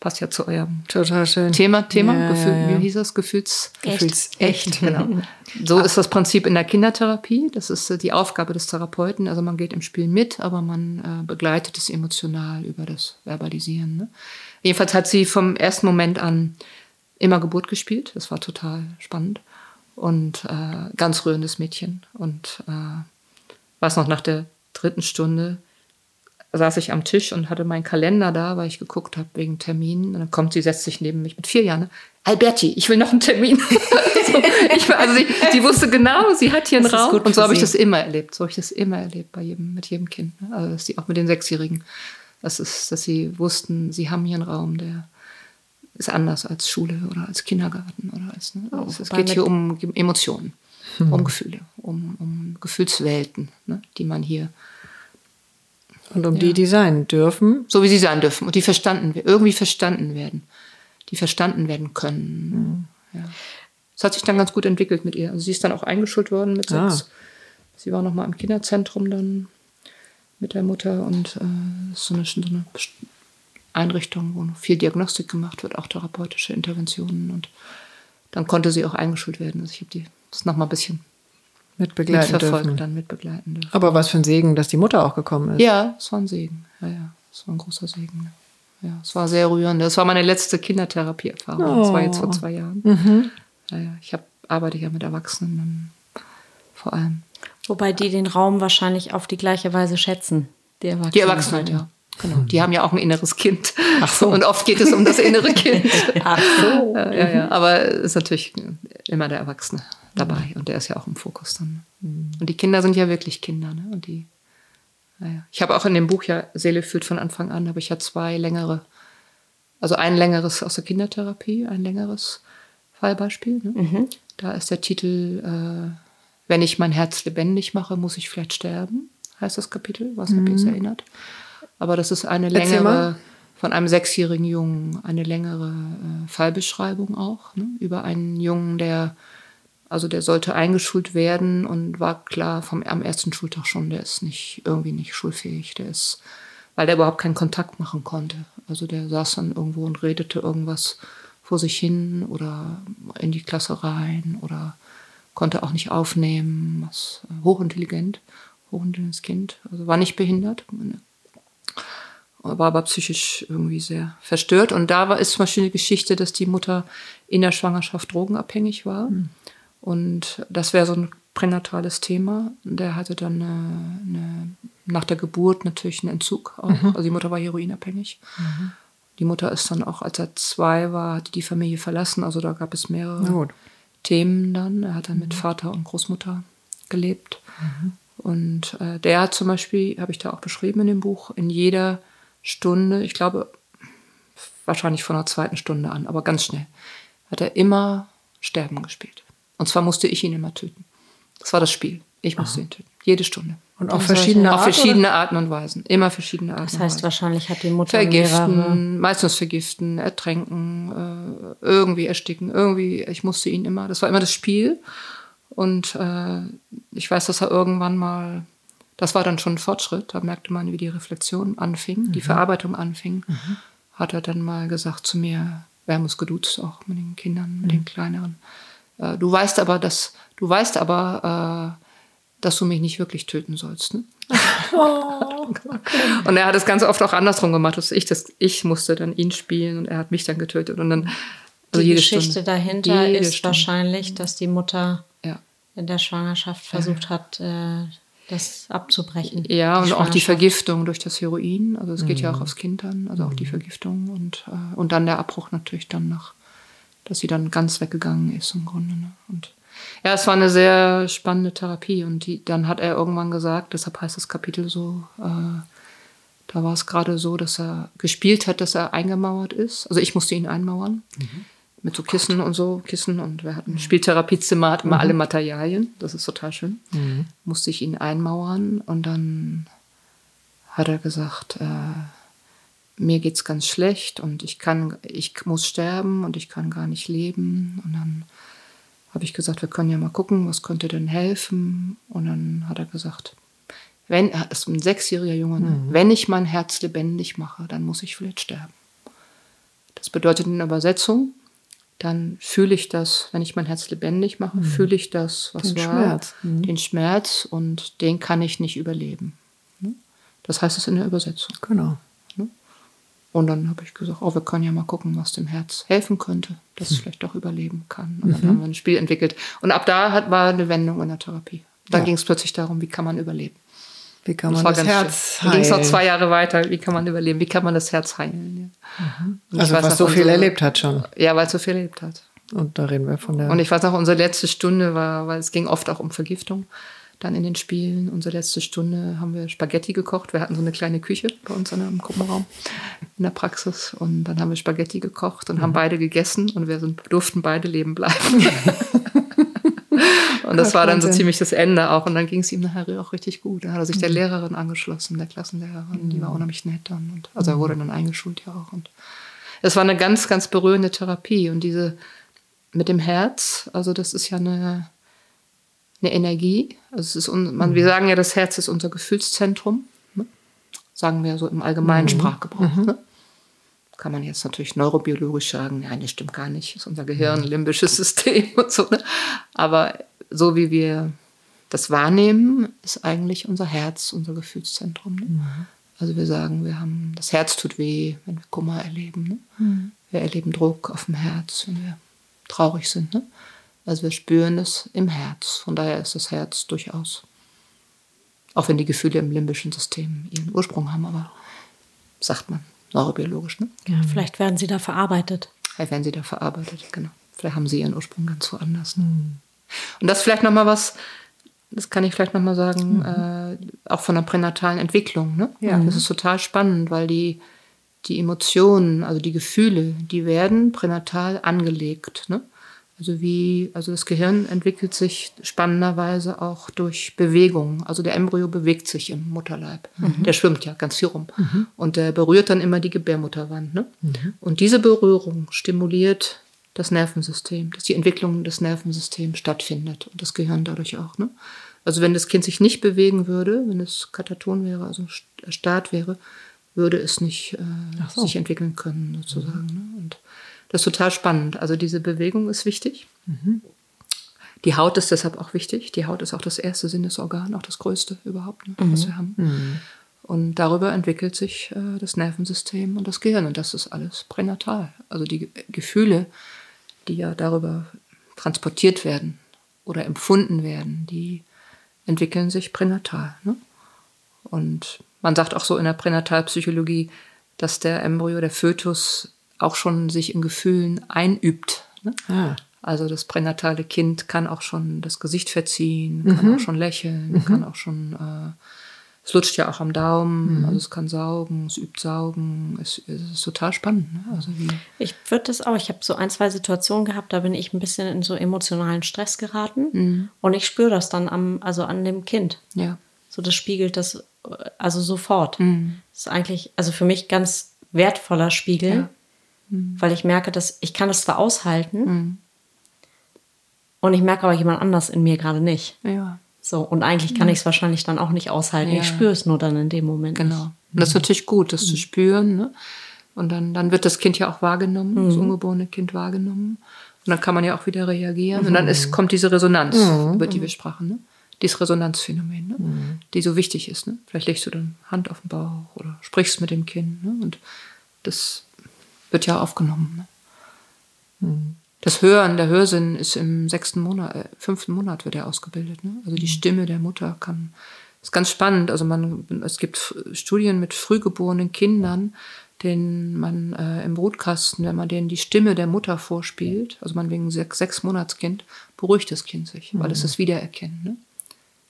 passt ja zu eurem Total schön. Thema. Thema, ja, Gefühl, ja, ja. wie hieß das? Gefühls Gefühls echt. genau. So ist das Prinzip in der Kindertherapie. Das ist äh, die Aufgabe des Therapeuten. Also man geht im Spiel mit, aber man äh, begleitet es emotional über das Verbalisieren. Ne? Jedenfalls hat sie vom ersten Moment an immer Geburt gespielt. Das war total spannend und äh, ganz rührendes Mädchen. Und äh, was noch nach der dritten Stunde saß ich am Tisch und hatte meinen Kalender da, weil ich geguckt habe wegen Terminen. Und dann kommt sie, setzt sich neben mich mit vier Jahren. Ne? Alberti, ich will noch einen Termin. so, ich, also sie, sie, wusste genau, sie hat hier einen Raum. Und so habe ich das immer erlebt. So habe ich das immer erlebt bei jedem, mit jedem Kind. Ne? Also dass sie auch mit den Sechsjährigen, das ist, dass sie wussten, sie haben hier einen Raum, der ist anders als Schule oder als Kindergarten oder als. Ne? Oh, also es geht hier um Emotionen, hm. um Gefühle, um, um Gefühlswelten, ne? die man hier und um ja. die, die sein dürfen. So wie sie sein dürfen. Und die verstanden werden, irgendwie verstanden werden. Die verstanden werden können. Mhm. Ja. Das hat sich dann ganz gut entwickelt mit ihr. Also sie ist dann auch eingeschult worden mit ah. sechs. Sie war noch mal im Kinderzentrum dann mit der Mutter und äh, so, eine, so eine Einrichtung, wo viel Diagnostik gemacht wird, auch therapeutische Interventionen. Und dann konnte sie auch eingeschult werden. Also ich habe die das noch mal ein bisschen mitbegleiten mitverfolgt, dürfen. dann mitbegleiten dürfen. Aber was für ein Segen, dass die Mutter auch gekommen ist. Ja, es war ein Segen. Ja, ja, es war ein großer Segen. Ja, es war sehr rührend. Das war meine letzte Kindertherapieerfahrung. Oh. Das war jetzt vor zwei Jahren. Mhm. Ja, ja. Ich hab, arbeite ja mit Erwachsenen vor allem. Wobei die den Raum wahrscheinlich auf die gleiche Weise schätzen. Die Erwachsenen. Die Erwachsenen, ja. Genau. Die haben ja auch ein inneres Kind. Ach so. Und oft geht es um das innere Kind. Ach so. Ja, ja. Aber es ist natürlich immer der Erwachsene dabei. Und der ist ja auch im Fokus dann. Mhm. Und die Kinder sind ja wirklich Kinder. Ne? Und die, naja. Ich habe auch in dem Buch ja Seele fühlt von Anfang an, habe ich ja zwei längere, also ein längeres aus der Kindertherapie, ein längeres Fallbeispiel. Ne? Mhm. Da ist der Titel, äh, wenn ich mein Herz lebendig mache, muss ich vielleicht sterben, heißt das Kapitel, was mhm. mich erinnert. Aber das ist eine längere, von einem sechsjährigen Jungen, eine längere äh, Fallbeschreibung auch, ne? über einen Jungen, der also der sollte eingeschult werden und war klar vom am ersten Schultag schon, der ist nicht irgendwie nicht schulfähig, der ist, weil der überhaupt keinen Kontakt machen konnte. Also der saß dann irgendwo und redete irgendwas vor sich hin oder in die Klasse rein oder konnte auch nicht aufnehmen, was hochintelligent, hochintelligentes Kind, also war nicht behindert, war aber psychisch irgendwie sehr verstört. Und da war ist zum Beispiel eine Geschichte, dass die Mutter in der Schwangerschaft drogenabhängig war. Mhm. Und das wäre so ein pränatales Thema. Der hatte dann eine, eine, nach der Geburt natürlich einen Entzug auch. Mhm. Also die Mutter war heroinabhängig. Mhm. Die Mutter ist dann auch, als er zwei war, hat die Familie verlassen. Also da gab es mehrere Themen dann. Er hat dann mit mhm. Vater und Großmutter gelebt. Mhm. Und äh, der hat zum Beispiel, habe ich da auch beschrieben in dem Buch, in jeder Stunde, ich glaube, wahrscheinlich von der zweiten Stunde an, aber ganz schnell, hat er immer Sterben gespielt. Und zwar musste ich ihn immer töten. Das war das Spiel. Ich musste ihn töten. Jede Stunde. Und auf verschiedene Auf Art, verschiedene Arten und Weisen. Immer verschiedene Arten Das und heißt, Weisen. wahrscheinlich hat die Mutter mehrere. Vergiften, meistens vergiften, ertränken, äh, irgendwie ersticken, irgendwie, ich musste ihn immer, das war immer das Spiel. Und äh, ich weiß, dass er irgendwann mal, das war dann schon ein Fortschritt, da merkte man, wie die Reflexion anfing, die Verarbeitung anfing, hat er dann mal gesagt zu mir, haben uns geduzt auch mit den Kindern, mit den Kleineren. Äh, du weißt aber, dass, du weißt aber, äh, dass du mich nicht wirklich töten sollst. Ne? Und er hat es ganz oft auch andersrum gemacht, dass ich das, ich musste dann ihn spielen und er hat mich dann getötet und dann also Die Geschichte Stunde. dahinter ist Stunde. wahrscheinlich, dass die Mutter Ja. in der Schwangerschaft versucht hat, äh, das abzubrechen. Ja, und auch die. Vergiftung durch das Heroin. Also es geht ja auch aufs Kind dann, also auch die Vergiftung und, äh, und dann der Abbruch natürlich dann nach, dass sie dann ganz weggegangen ist im Grunde. Ne? Und ja, es war eine sehr spannende Therapie und die, dann hat er irgendwann gesagt, deshalb heißt das Kapitel so, äh, da war es gerade so, dass er gespielt hat, dass er eingemauert ist. Also ich musste ihn einmauern. Mit so Kissen und so, Kissen und wir hatten ein Spieltherapiezimmer, hat immer alle Materialien. Das ist total schön. Musste ich ihn einmauern und dann hat er gesagt, äh, mir geht's ganz schlecht und ich kann, ich muss sterben und ich kann gar nicht leben. Und dann habe ich gesagt, wir können ja mal gucken, was könnte denn helfen. Und dann hat er gesagt, wenn, er ist ein sechsjähriger Junge, ne? wenn ich mein Herz lebendig mache, dann muss ich vielleicht sterben. Das bedeutet in Übersetzung, dann fühle ich das, wenn ich mein Herz lebendig mache, fühle ich das, was Den war, Schmerz. Mhm. den Schmerz und den kann ich nicht überleben. ne? Das heißt es in der Übersetzung. Genau. Und dann habe ich gesagt, oh, wir können ja mal gucken, was dem Herz helfen könnte, dass es vielleicht doch überleben kann. Und dann haben wir ein Spiel entwickelt. Und ab da hat, war eine Wendung in der Therapie. Dann Ja. ging es plötzlich darum, wie kann man überleben. Wie kann man das ganz Herz schön. Dann ging es noch heilen? zwei Jahre weiter. Wie kann man überleben? Wie kann man das Herz heilen? Ja. Ich Also was so viel unsere- erlebt hat schon. Ja, weil es so viel erlebt hat. Und da reden wir von der. Und ich weiß noch, unsere letzte Stunde war, weil es ging oft auch um Vergiftung. Dann in den Spielen, unsere letzte Stunde haben wir Spaghetti gekocht. Wir hatten so eine kleine Küche bei uns in einem Gruppenraum in der Praxis. Und dann haben wir Spaghetti gekocht und haben beide gegessen und wir sind, durften beide leben bleiben. und das war dann so ziemlich das Ende auch. Und dann ging es ihm nachher auch richtig gut. Dann hat er sich der Lehrerin angeschlossen, der Klassenlehrerin. Die war unheimlich nett dann. Und, also er wurde dann eingeschult ja auch. Und es war eine ganz, ganz berührende Therapie. Und diese mit dem Herz, also das ist ja eine, eine Energie. Also es ist, man, wir sagen ja, das Herz ist unser Gefühlszentrum. Ne? Sagen wir so im allgemeinen Sprachgebrauch. Ne? Kann man jetzt natürlich neurobiologisch sagen, nein, das stimmt gar nicht. Das ist unser Gehirn, limbisches System und so. Ne? Aber so wie wir das wahrnehmen, ist eigentlich unser Herz unser Gefühlszentrum. Ne? Also wir sagen, wir haben, das Herz tut weh, wenn wir Kummer erleben. Ne? Wir erleben Druck auf dem Herz, wenn wir traurig sind. Also wir spüren es im Herz. Von daher ist das Herz durchaus, auch wenn die Gefühle im limbischen System ihren Ursprung haben, aber sagt man neurobiologisch. Ne? Ja, vielleicht werden sie da verarbeitet. Vielleicht werden sie da verarbeitet, genau. Vielleicht haben sie ihren Ursprung ganz woanders. Ne? Und das vielleicht nochmal was, das kann ich vielleicht nochmal sagen, äh, auch von der pränatalen Entwicklung. Ne? Ja. Das ist total spannend, weil die, die Emotionen, also die Gefühle, die werden pränatal angelegt. Ne? Also wie, also das Gehirn entwickelt sich spannenderweise auch durch Bewegung. Also der Embryo bewegt sich im Mutterleib. Der schwimmt ja ganz viel rum. Und der berührt dann immer die Gebärmutterwand. Ne? Und diese Berührung stimuliert das Nervensystem, dass die Entwicklung des Nervensystems stattfindet und das Gehirn dadurch auch. Ne? Also wenn das Kind sich nicht bewegen würde, wenn es kataton wäre, also st- erstarrt wäre, würde es nicht äh, so. sich entwickeln können sozusagen. Ne? Und das ist total spannend. Also diese Bewegung ist wichtig. Die Haut ist deshalb auch wichtig. Die Haut ist auch das erste Sinnesorgan, auch das größte überhaupt, ne, was wir haben. Und darüber entwickelt sich äh, das Nervensystem und das Gehirn. Und das ist alles pränatal. Also die Ge- Gefühle, die ja darüber transportiert werden oder empfunden werden, die entwickeln sich pränatal. Ne? Und man sagt auch so in der Pränatalpsychologie, dass der Embryo, der Fötus, auch schon sich in Gefühlen einübt. Ne? Ah. Also das pränatale Kind kann auch schon das Gesicht verziehen, kann auch schon lächeln, kann auch schon äh, es lutscht ja auch am Daumen, mhm. also es kann saugen, es übt saugen, es, es ist total spannend. Ne? Also ich würde das auch, ich habe so ein, zwei Situationen gehabt, da bin ich ein bisschen in so emotionalen Stress geraten mhm. und ich spüre das dann am, also an dem Kind. Ja. So, das spiegelt das also sofort. Mhm. Das ist eigentlich, also für mich ganz wertvoller Spiegel, ja. Mhm. weil ich merke, dass ich kann das zwar aushalten mhm. und ich merke aber jemand anders in mir gerade nicht. Ja. So, und eigentlich kann ich es wahrscheinlich dann auch nicht aushalten. Ja. Ich spüre es nur dann in dem Moment. Genau. Und das ist natürlich gut, das zu mhm. spüren. Ne? Und dann, dann wird das Kind ja auch wahrgenommen, das mhm. ungeborene Kind wahrgenommen. Und dann kann man ja auch wieder reagieren. Und dann ist, mhm. kommt diese Resonanz, über die wir sprachen. Ne? Dieses Resonanzphänomen, ne? mhm. die so wichtig ist. Ne? Vielleicht legst du dann Hand auf den Bauch oder sprichst mit dem Kind. Ne? Und das wird ja aufgenommen. Ne? Mhm. Das Hören, der Hörsinn ist im sechsten Monat, äh, fünften Monat wird er ausgebildet. Ne? Also die mhm. Stimme der Mutter kann, ist ganz spannend. Also man, es gibt Studien mit frühgeborenen Kindern, denen man äh, im Brutkasten, wenn man denen die Stimme der Mutter vorspielt, also man wegen sechs, sechs Monatskind, beruhigt das Kind sich, weil es mhm. das wiedererkennt. Ne?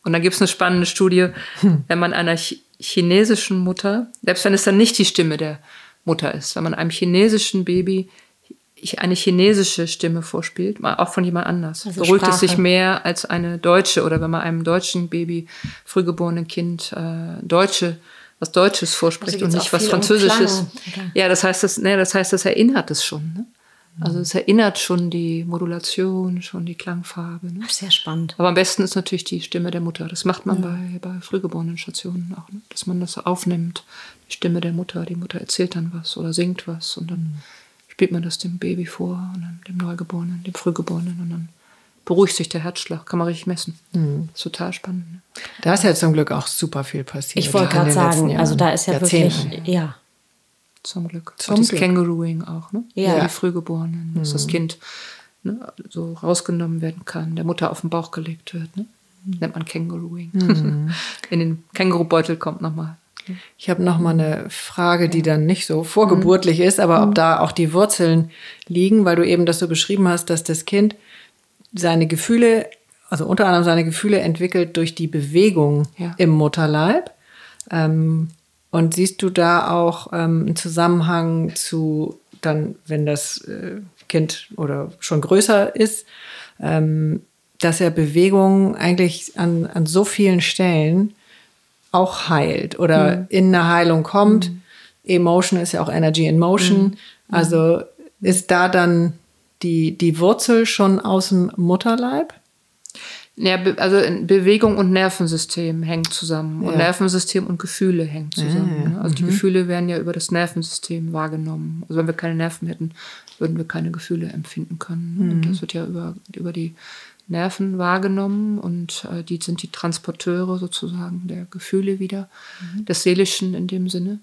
Und dann gibt es eine spannende Studie, hm. wenn man einer chinesischen Mutter, selbst wenn es dann nicht die Stimme der Mutter ist, wenn man einem chinesischen Baby eine chinesische Stimme vorspielt, auch von jemand anders. Also Beruhigt Sprache. es sich mehr als eine deutsche oder wenn man einem deutschen Baby, frühgeborenen Kind, äh, deutsche, was Deutsches vorspricht also und nicht was Französisches. Ja, das heißt, das, ne, das heißt, das erinnert es schon. Ne? Also es erinnert schon die Modulation, schon die Klangfarbe. Ne? Sehr spannend. Aber am besten ist natürlich die Stimme der Mutter. Das macht man ja. bei, bei frühgeborenen Stationen auch, ne? dass man das aufnimmt. Stimme der Mutter, die Mutter erzählt dann was oder singt was und dann mhm. spielt man das dem Baby vor und dann dem Neugeborenen, dem Frühgeborenen und dann beruhigt sich der Herzschlag, kann man richtig messen. Mhm. ist total spannend. Ne? Da ist ja zum Glück auch super viel passiert. Ich wollte gerade sagen, also da ist ja wirklich, ja zum Glück. Zum und das Glück. Kängurooing auch, ne? Ja. Die Frühgeborenen, dass mhm. das Kind ne, so rausgenommen werden kann, der Mutter auf den Bauch gelegt wird, ne? Nennt man Kängurooing. Mhm. In den Kängurubeutel kommt nochmal. Ich habe noch mal eine Frage, die dann nicht so vorgeburtlich mhm. ist, aber ob mhm. da auch die Wurzeln liegen, weil du eben das so beschrieben hast, dass das Kind seine Gefühle, also unter anderem seine Gefühle entwickelt durch die Bewegung ja. im Mutterleib. Ähm, und siehst du da auch ähm, einen Zusammenhang zu dann, wenn das äh, Kind oder schon größer ist, ähm, dass er Bewegung eigentlich an, an so vielen Stellen auch heilt oder mhm. in eine Heilung kommt. Mhm. Emotion ist ja auch Energy in Motion. Mhm. Also ist da dann die, die Wurzel schon aus dem Mutterleib? Ja, also Bewegung und Nervensystem hängen zusammen. Ja. Und Nervensystem und Gefühle hängen zusammen. Ja, ja. Ne? Also mhm. die Gefühle werden ja über das Nervensystem wahrgenommen. Also wenn wir keine Nerven hätten, würden wir keine Gefühle empfinden können. Mhm. Und das wird ja über, über die Nerven wahrgenommen und äh, die sind die Transporteure sozusagen der Gefühle wieder, mhm. des Seelischen in dem Sinne.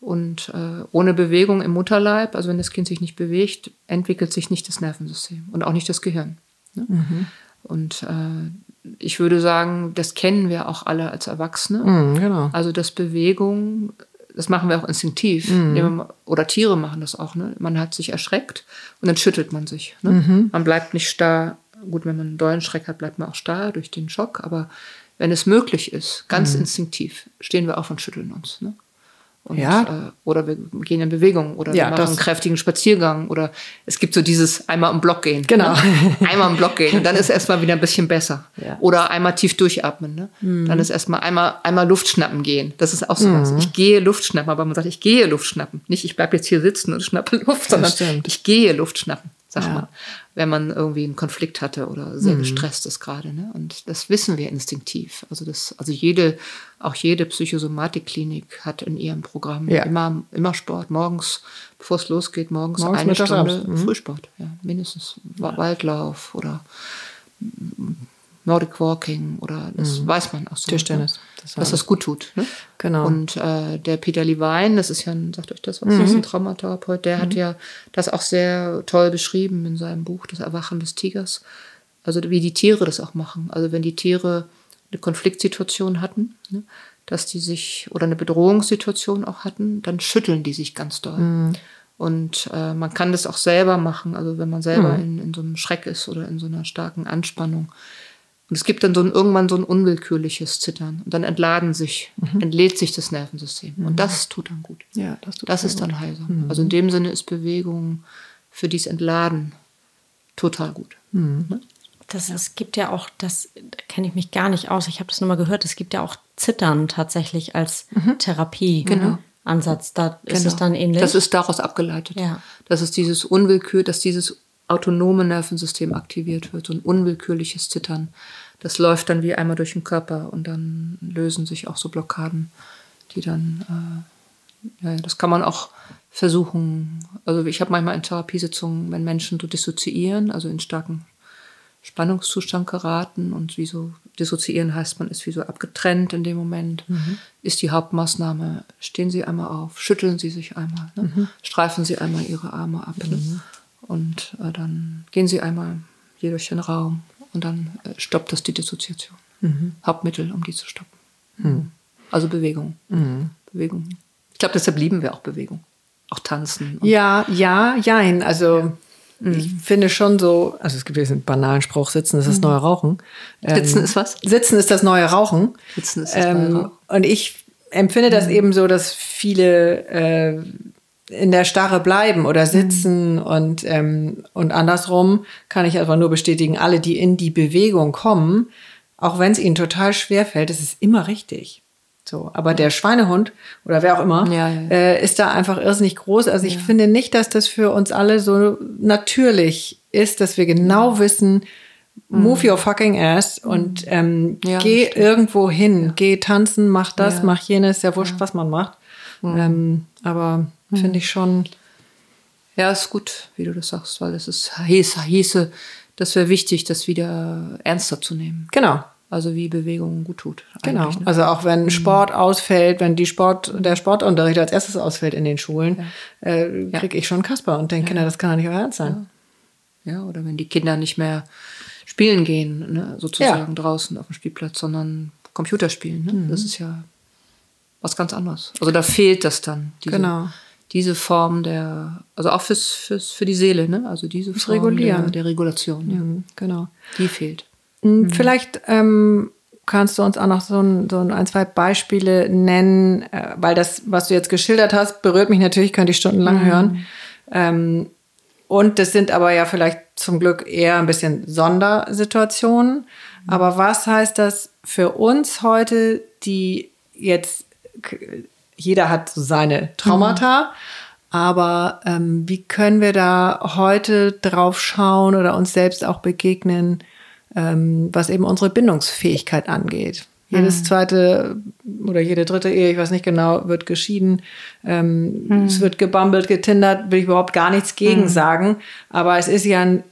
Und äh, ohne Bewegung im Mutterleib, also wenn das Kind sich nicht bewegt, entwickelt sich nicht das Nervensystem und auch nicht das Gehirn. Ne? Mhm. Und äh, ich würde sagen, das kennen wir auch alle als Erwachsene. Mm, genau. Also das Bewegung, das machen wir auch instinktiv. Mm. Oder Tiere machen das auch. Ne? Man hat sich erschreckt und dann schüttelt man sich. Ne? Mhm. Man bleibt nicht starr. Gut, wenn man einen dollen Schreck hat, bleibt man auch starr durch den Schock. Aber wenn es möglich ist, ganz mm. instinktiv, stehen wir auf und schütteln uns. Ne? Und, ja. Äh, oder wir gehen in Bewegung oder ja, wir machen einen kräftigen Spaziergang oder es gibt so dieses einmal im Block gehen. Genau. Ne? Einmal im Block gehen und dann ist erstmal wieder ein bisschen besser. Ja. Oder einmal tief durchatmen. Ne? Mhm. Dann ist erstmal einmal, einmal Luft schnappen gehen. Das ist auch so mhm. was. Ich gehe Luft schnappen, aber man sagt, ich gehe Luft schnappen. Nicht, ich bleibe jetzt hier sitzen und schnappe Luft, sondern ich gehe Luft schnappen sag ja. mal, wenn man irgendwie einen Konflikt hatte oder sehr mhm. gestresst ist gerade. Ne? Und das wissen wir instinktiv. Also das, also jede, auch jede Psychosomatikklinik hat in ihrem Programm ja. immer, immer Sport. Morgens, bevor es losgeht, morgens, morgens eine Stunde mhm. Frühsport. Ja, mindestens. Waldlauf oder Nordic Walking oder das mhm. weiß man auch so. Tischtennis. Das dass das gut tut. Ne? Genau. Und äh, der Peter Levine, das ist ja ein, sagt euch das was, mhm. das ist ein Traumatherapeut, der mhm. hat ja das auch sehr toll beschrieben in seinem Buch, Das Erwachen des Tigers. Also wie die Tiere das auch machen. Also wenn die Tiere eine Konfliktsituation hatten, ne, dass die sich oder eine Bedrohungssituation auch hatten, dann schütteln die sich ganz doll. Mhm. Und äh, man kann das auch selber machen, also wenn man selber mhm. in, in so einem Schreck ist oder in so einer starken Anspannung. Und es gibt dann so ein, irgendwann so ein unwillkürliches Zittern. Und dann entladen sich, mhm. entlädt sich das Nervensystem. Mhm. Und das tut dann gut. Ja, das tut Das ist dann heilsam. Mhm. Also in dem Sinne ist Bewegung für dies Entladen total gut. Mhm. Ne? Das, ja. Es gibt ja auch, das kenne ich mich gar nicht aus, ich habe das nur mal gehört, es gibt ja auch Zittern tatsächlich als mhm. Therapie. Genau. Ansatz, da genau. ist es dann ähnlich. Das ist daraus abgeleitet. Ja. Das ist dieses Unwillkür, dass dieses autonome Nervensystem aktiviert wird, so ein unwillkürliches Zittern. Das läuft dann wie einmal durch den Körper und dann lösen sich auch so Blockaden, die dann, äh, ja, das kann man auch versuchen. Also ich habe manchmal in Therapiesitzungen, wenn Menschen so dissoziieren, also in starken Spannungszustand geraten und wie so dissoziieren heißt, man ist wie so abgetrennt in dem Moment, mhm. ist die Hauptmaßnahme, stehen Sie einmal auf, schütteln Sie sich einmal, ne? mhm. streifen Sie einmal Ihre Arme ab ne? mhm. und äh, dann gehen Sie einmal hier durch den Raum und dann äh, stoppt das die Dissoziation. Mhm. Hauptmittel, um die zu stoppen. Mhm. Also Bewegung. Mhm. Bewegung. Ich glaube, deshalb lieben wir auch Bewegung. Auch tanzen. Ja, ja, jein. Also ja. Ich mhm. finde schon so, also es gibt diesen banalen Spruch, Sitzen ist das neue Rauchen. Ähm, sitzen ist was? Sitzen ist das neue Rauchen. Sitzen ist das neue Rauchen. Und ich empfinde das eben so, dass viele äh, in der Starre bleiben oder sitzen mhm. und, ähm, und andersrum kann ich einfach nur bestätigen, alle, die in die Bewegung kommen, auch wenn es ihnen total schwer fällt, es ist immer richtig. So, aber der Schweinehund oder wer auch immer ja, ja. Äh, ist da einfach irrsinnig groß. Also ich ja. finde nicht, dass das für uns alle so natürlich ist, dass wir genau wissen, move mhm. your fucking ass und ähm, geh irgendwo hin, geh tanzen, mach das, mach jenes, ja wurscht, was man macht. Mhm. Ähm, aber mhm. finde ich schon. Ja, ist gut, wie du das sagst, weil es ist hieße, hieße, das wäre wichtig, das wieder ernster zu nehmen. Genau. Also wie Bewegung gut tut. Genau. Ne? Also auch wenn mhm. Sport ausfällt, wenn die Sport, der Sportunterricht als erstes ausfällt in den Schulen, ja. äh, kriege ich schon Kasper und denke, ja. na, das kann doch nicht euer Ernst sein. Ja. ja. oder wenn die Kinder nicht mehr spielen gehen, ne, sozusagen draußen auf dem Spielplatz, sondern Computer spielen. Ne? Mhm. Das ist ja was ganz anderes. Also da fehlt das dann. Diese, genau. Diese Form der, also auch fürs, fürs, für die Seele, ne? Also diese Form Regulieren. Der, der Regulation. Mhm, genau. Die fehlt. Mhm. Vielleicht ähm, kannst du uns auch noch so ein, so ein, zwei Beispiele nennen, äh, weil das, was du jetzt geschildert hast, berührt mich natürlich, könnte ich stundenlang mhm. hören. Ähm, und das sind aber ja vielleicht zum Glück eher ein bisschen Sondersituationen. Mhm. Aber was heißt das für uns heute, die jetzt, jeder hat so seine Traumata, mhm. aber ähm, wie können wir da heute drauf schauen oder uns selbst auch begegnen? ähm, was eben unsere Bindungsfähigkeit angeht. Jedes mhm. zweite oder jede dritte Ehe, ich weiß nicht genau, wird geschieden. Ähm, mhm. Es wird gebummelt, getindert, will ich überhaupt gar nichts gegen mhm. sagen. Aber es ist ja an,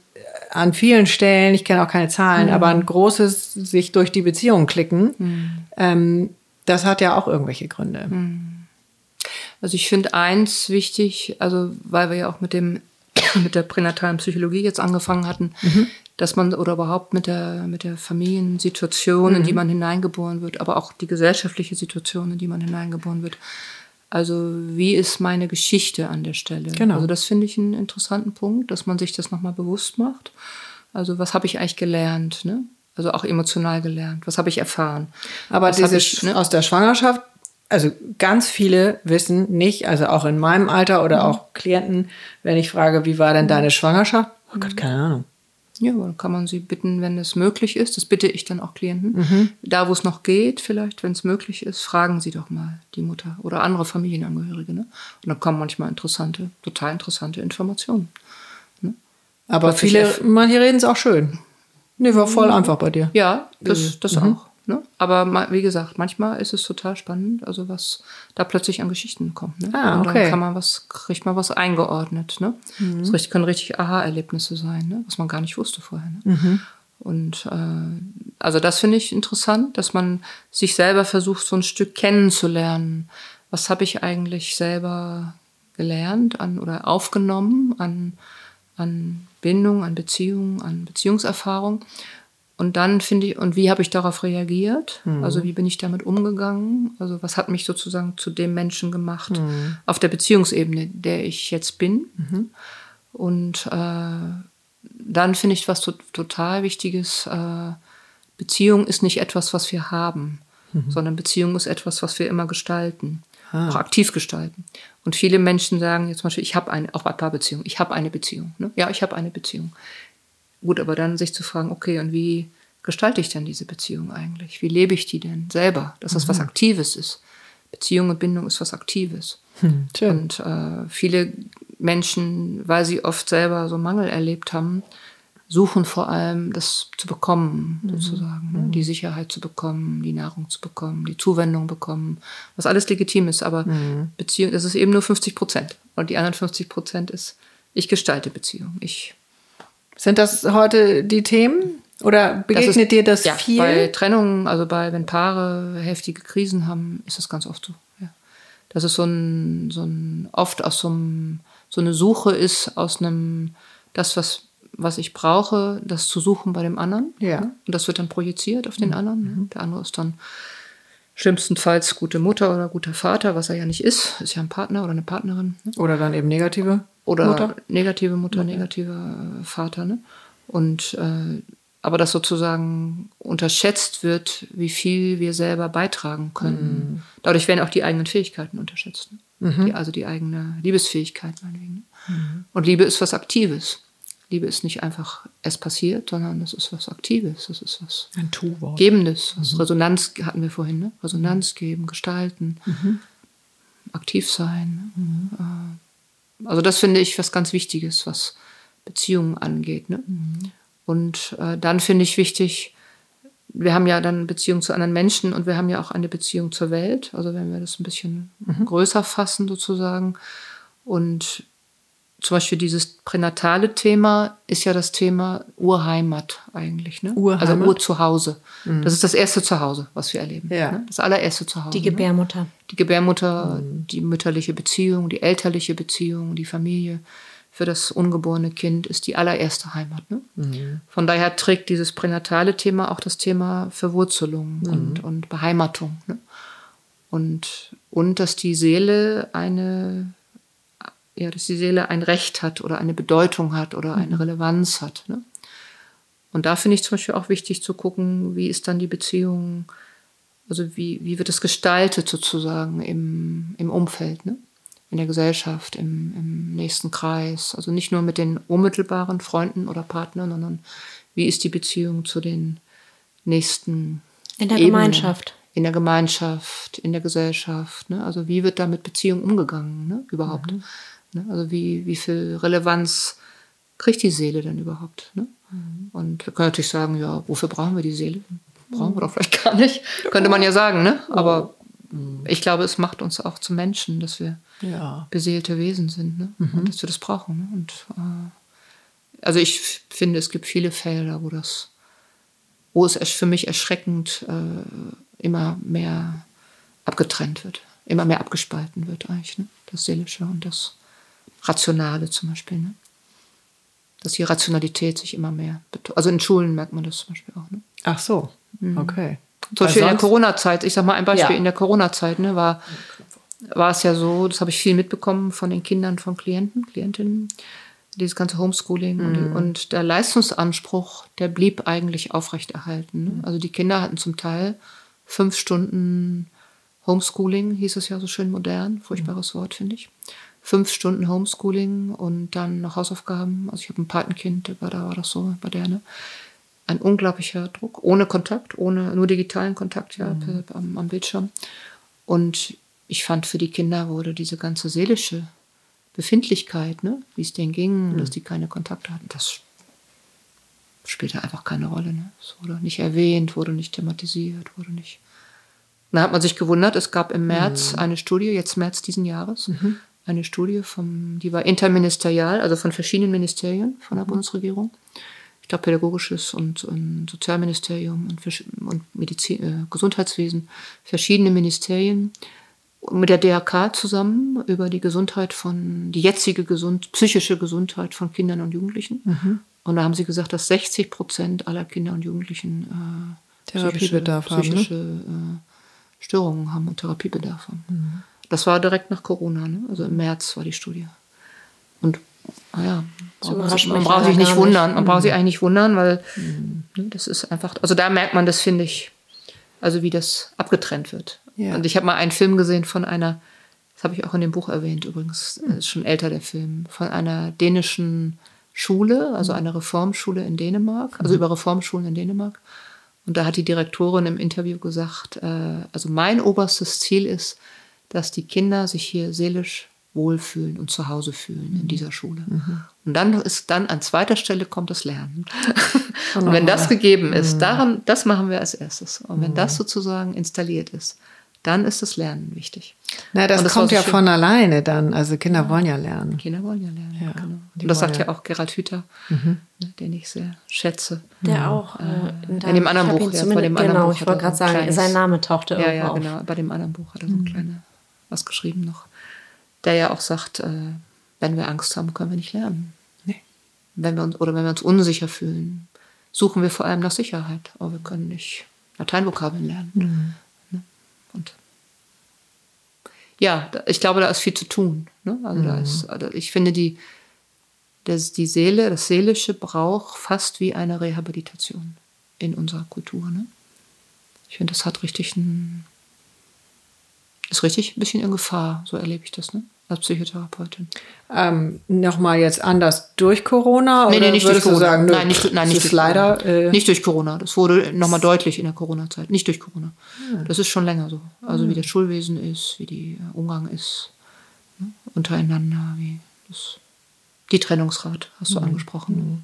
an vielen Stellen, ich kenne auch keine Zahlen, mhm. aber ein großes sich durch die Beziehung klicken. Mhm. Ähm, das hat ja auch irgendwelche Gründe. Mhm. Also ich finde eins wichtig, also weil wir ja auch mit dem mit der pränatalen Psychologie jetzt angefangen hatten, mhm dass man oder überhaupt mit der, mit der Familiensituation, mhm. in die mhm. man hineingeboren wird, aber auch die gesellschaftliche Situation, in die man hineingeboren wird. Also wie ist meine Geschichte an der Stelle? Genau. Also das finde ich einen interessanten Punkt, dass man sich das nochmal bewusst macht. Also was habe ich eigentlich gelernt? Ne? Also auch emotional gelernt. Was habe ich erfahren? Aber diese ich, ne? aus der Schwangerschaft, also ganz viele wissen nicht, also auch in meinem Alter oder mhm. auch Klienten, wenn ich frage, wie war denn deine Schwangerschaft? Oh Gott, keine Ahnung. Ja, dann kann man sie bitten, wenn es möglich ist. Das bitte ich dann auch Klienten. Mhm. Da, wo es noch geht, vielleicht, wenn es möglich ist, fragen Sie doch mal die Mutter oder andere Familienangehörige. Ne? Und dann kommen manchmal interessante, total interessante Informationen. Ne? Aber viele, manche reden es auch schön. Nee, war voll einfach bei dir. Ja, das, das mhm. auch. Ne? Aber wie gesagt, manchmal ist es total spannend, also was da plötzlich an Geschichten kommt. Ne? Ah, okay. Und dann kann man was, kriegt man was eingeordnet. Ne? Mhm. Das können richtig Aha-Erlebnisse sein, ne? was man gar nicht wusste vorher. Ne? Mhm. Und äh, also das finde ich interessant, dass man sich selber versucht, so ein Stück kennenzulernen. Was habe ich eigentlich selber gelernt an oder aufgenommen an, an Bindung, an Beziehung, an Beziehungserfahrung und dann finde ich, und wie habe ich darauf reagiert? Mhm. Also wie bin ich damit umgegangen? Also was hat mich sozusagen zu dem Menschen gemacht mhm. auf der Beziehungsebene, der ich jetzt bin? Mhm. Und äh, dann finde ich was to total Wichtiges, äh, Beziehung ist nicht etwas, was wir haben, mhm. sondern Beziehung ist etwas, was wir immer gestalten, ah. auch aktiv gestalten. Und viele Menschen sagen jetzt zum Beispiel, ich habe eine, auch bei Paarbeziehungen, ich habe eine Beziehung. Ne? Ja, ich habe eine Beziehung. Gut, aber dann sich zu fragen, okay, und wie gestalte ich denn diese Beziehung eigentlich? Wie lebe ich die denn selber? Dass das mhm. was Aktives ist. Beziehung und Bindung ist was Aktives. Hm, und äh, viele Menschen, weil sie oft selber so Mangel erlebt haben, suchen vor allem das zu bekommen, mhm. sozusagen. Ne? Mhm. Die Sicherheit zu bekommen, die Nahrung zu bekommen, die Zuwendung bekommen, was alles legitim ist. Aber mhm. Beziehung, das ist eben nur 50 Prozent. Und die anderen 50 Prozent ist, ich gestalte Beziehung. Ich Sind das heute die Themen? Oder begegnet das ist, dir das ja, viel? Bei Trennungen, also bei, wenn Paare heftige Krisen haben, ist das ganz oft so. Ja. Dass es so ein, so ein, oft aus so, einem, so eine Suche ist aus einem, das, was, was ich brauche, das zu suchen bei dem anderen. Ja. Und das wird dann projiziert auf den mhm. anderen. Ne? Der andere ist dann schlimmstenfalls gute Mutter oder guter Vater, was er ja nicht ist. Ist ja ein Partner oder eine Partnerin. Ne? Oder dann eben negative oder Mutter. negative Mutter, okay. negativer Vater. Ne? Und äh, aber dass sozusagen unterschätzt wird, wie viel wir selber beitragen können. Mhm. Dadurch werden auch die eigenen Fähigkeiten unterschätzt. Ne? Mhm. Die, also die eigene Liebesfähigkeit meinetwegen. Mhm. Und Liebe ist was Aktives. Liebe ist nicht einfach, es passiert, sondern das ist was Aktives, das ist was Ein Tu-Wort. Gebendes, was mhm. Resonanz hatten wir vorhin, ne? Resonanz geben, gestalten, mhm. aktiv sein. Ne? Mhm. Äh, also das finde ich was ganz Wichtiges, was Beziehungen angeht. Ne? Und äh, dann finde ich wichtig, wir haben ja dann Beziehung zu anderen Menschen und wir haben ja auch eine Beziehung zur Welt. Also wenn wir das ein bisschen mhm. größer fassen sozusagen. Und zum Beispiel dieses pränatale Thema ist ja das Thema Urheimat eigentlich. Ne? Urheimat? Also Urzuhause. Mhm. Das ist das erste Zuhause, was wir erleben. Ja. Ne? Das allererste Zuhause. Die Gebärmutter. Ne? Die Gebärmutter, mhm. die mütterliche Beziehung, die elterliche Beziehung, die Familie für das ungeborene Kind ist die allererste Heimat. Ne? Mhm. Von daher trägt dieses pränatale Thema auch das Thema Verwurzelung mhm. und, und Beheimatung. Ne? Und, und dass die Seele eine, ja, dass die Seele ein Recht hat oder eine Bedeutung hat oder eine mhm. Relevanz hat. Ne? Und da finde ich zum Beispiel auch wichtig zu gucken, wie ist dann die Beziehung, also wie, wie wird es gestaltet sozusagen im, im Umfeld. Ne? in der Gesellschaft, im, im nächsten Kreis. Also nicht nur mit den unmittelbaren Freunden oder Partnern, sondern wie ist die Beziehung zu den nächsten in der Ebenen, Gemeinschaft. In der Gemeinschaft, in der Gesellschaft. Ne? Also wie wird da mit Beziehung umgegangen ne? überhaupt? Mhm. Ne? Also wie, wie viel Relevanz kriegt die Seele denn überhaupt? Ne? Mhm. Und wir können natürlich sagen, ja, wofür brauchen wir die Seele? Brauchen wir doch vielleicht gar nicht. Könnte man ja sagen, ne? Aber mhm. ich glaube, es macht uns auch zu Menschen, dass wir ja. beseelte Wesen sind ne? Mhm. und dass wir das brauchen. Ne? Und äh, also ich finde, es gibt viele Felder, wo das, wo es für mich erschreckend äh, immer mehr abgetrennt wird, immer mehr abgespalten wird eigentlich. Ne? Das Seelische und das Rationale zum Beispiel. Ne? Dass die Rationalität sich immer mehr betont. Also in Schulen merkt man das zum Beispiel auch. Ne? Ach so, mhm. okay. Zum Beispiel in der Corona-Zeit, ich sag mal ein Beispiel, ja. in der Corona-Zeit ne, war war es ja so, das habe ich viel mitbekommen von den Kindern von Klienten, Klientinnen, dieses ganze Homeschooling mhm. und, und, der Leistungsanspruch, der blieb eigentlich aufrechterhalten. Ne? Mhm. Also die Kinder hatten zum Teil fünf Stunden Homeschooling, hieß es ja so schön modern, furchtbares mhm. Wort, finde ich. Fünf Stunden Homeschooling und dann noch Hausaufgaben. Also ich habe ein Patenkind, da war das so bei der, ne? Ein unglaublicher Druck, ohne Kontakt, ohne nur digitalen Kontakt ja, mhm. am, am Bildschirm. Und ich fand, für die Kinder wurde diese ganze seelische Befindlichkeit, ne, wie es denen ging, mhm. dass die keine Kontakte hatten, das spielte einfach keine Rolle. Ne? Es wurde nicht erwähnt, wurde nicht thematisiert, wurde nicht. Da hat man sich gewundert, es gab im März mhm. eine Studie, jetzt März diesen Jahres, mhm. Eine Studie, vom, die war interministerial, also von verschiedenen Ministerien von der mhm. Bundesregierung. Ich glaube, Pädagogisches und, und Sozialministerium und, und Medizin, äh, Gesundheitswesen, verschiedene Ministerien mit der DRK zusammen über die Gesundheit von, die jetzige gesund, psychische Gesundheit von Kindern und Jugendlichen. Mhm. Und da haben sie gesagt, dass 60 Prozent aller Kinder und Jugendlichen äh, Therapiebedarf psychische, haben, ne? äh, Störungen haben und Therapiebedarf haben. Mhm. Das war direkt nach Corona, ne? also im März war die Studie. Und naja, braucht man, man braucht sich nicht wundern. Man braucht sich eigentlich nicht wundern, weil mhm. das ist einfach, also da merkt man das, finde ich, also wie das abgetrennt wird. Ja. Und ich habe mal einen Film gesehen von einer, das habe ich auch in dem Buch erwähnt übrigens, ist schon älter der Film, von einer dänischen Schule, also einer Reformschule in Dänemark, also mhm. über Reformschulen in Dänemark. Und da hat die Direktorin im Interview gesagt, äh, also mein oberstes Ziel ist, dass die Kinder sich hier seelisch wohlfühlen und zu Hause fühlen mhm. in dieser Schule. Mhm. Und dann ist dann an zweiter Stelle kommt das Lernen. und wenn das gegeben ist, mhm. daran, das machen wir als erstes. Und wenn das mhm. sozusagen installiert ist, dann ist das Lernen wichtig. Na, das, das kommt ja von alleine dann. Also Kinder wollen ja lernen. Kinder wollen ja lernen, ja, genau. Und das sagt ja auch Gerald Hüther, mhm. Ne, den ich sehr schätze. Der auch. Äh, in, in, dem anderen Buch. Ja, bei dem genau, anderen Buch ich wollte gerade sagen, kleines, sein Name tauchte ja, ja, genau. Bei dem anderen Buch hat er so ein mhm. kleines was geschrieben noch. Der ja auch sagt, äh, wenn wir Angst haben, können wir nicht lernen. Nee. Wenn wir uns, oder wenn wir uns unsicher fühlen, suchen wir vor allem nach Sicherheit. Aber wir können nicht Lateinvokabeln lernen. Mhm. Und ja, ich glaube, da ist viel zu tun. Ne? Also mhm. da ist, also ich finde, die, das, die Seele, das Seelische braucht fast wie eine Rehabilitation in unserer Kultur. Ne? Ich finde, das hat richtig ein, ist richtig ein bisschen in Gefahr, so erlebe ich das. Ne? als Psychotherapeutin. Ähm, Nochmal jetzt anders durch Corona? Nee, nee, nicht durch Corona. Sagen, nein, nicht, nein, nicht durch leider, Corona. Äh nicht durch Corona. Das wurde nochmal deutlich in der Corona-Zeit. Nicht durch Corona. Ja. Das ist schon länger so. Also ja. wie das Schulwesen ist, wie der äh, Umgang ist ne? untereinander, wie das, die Trennungsrat hast du mhm. angesprochen. Mhm.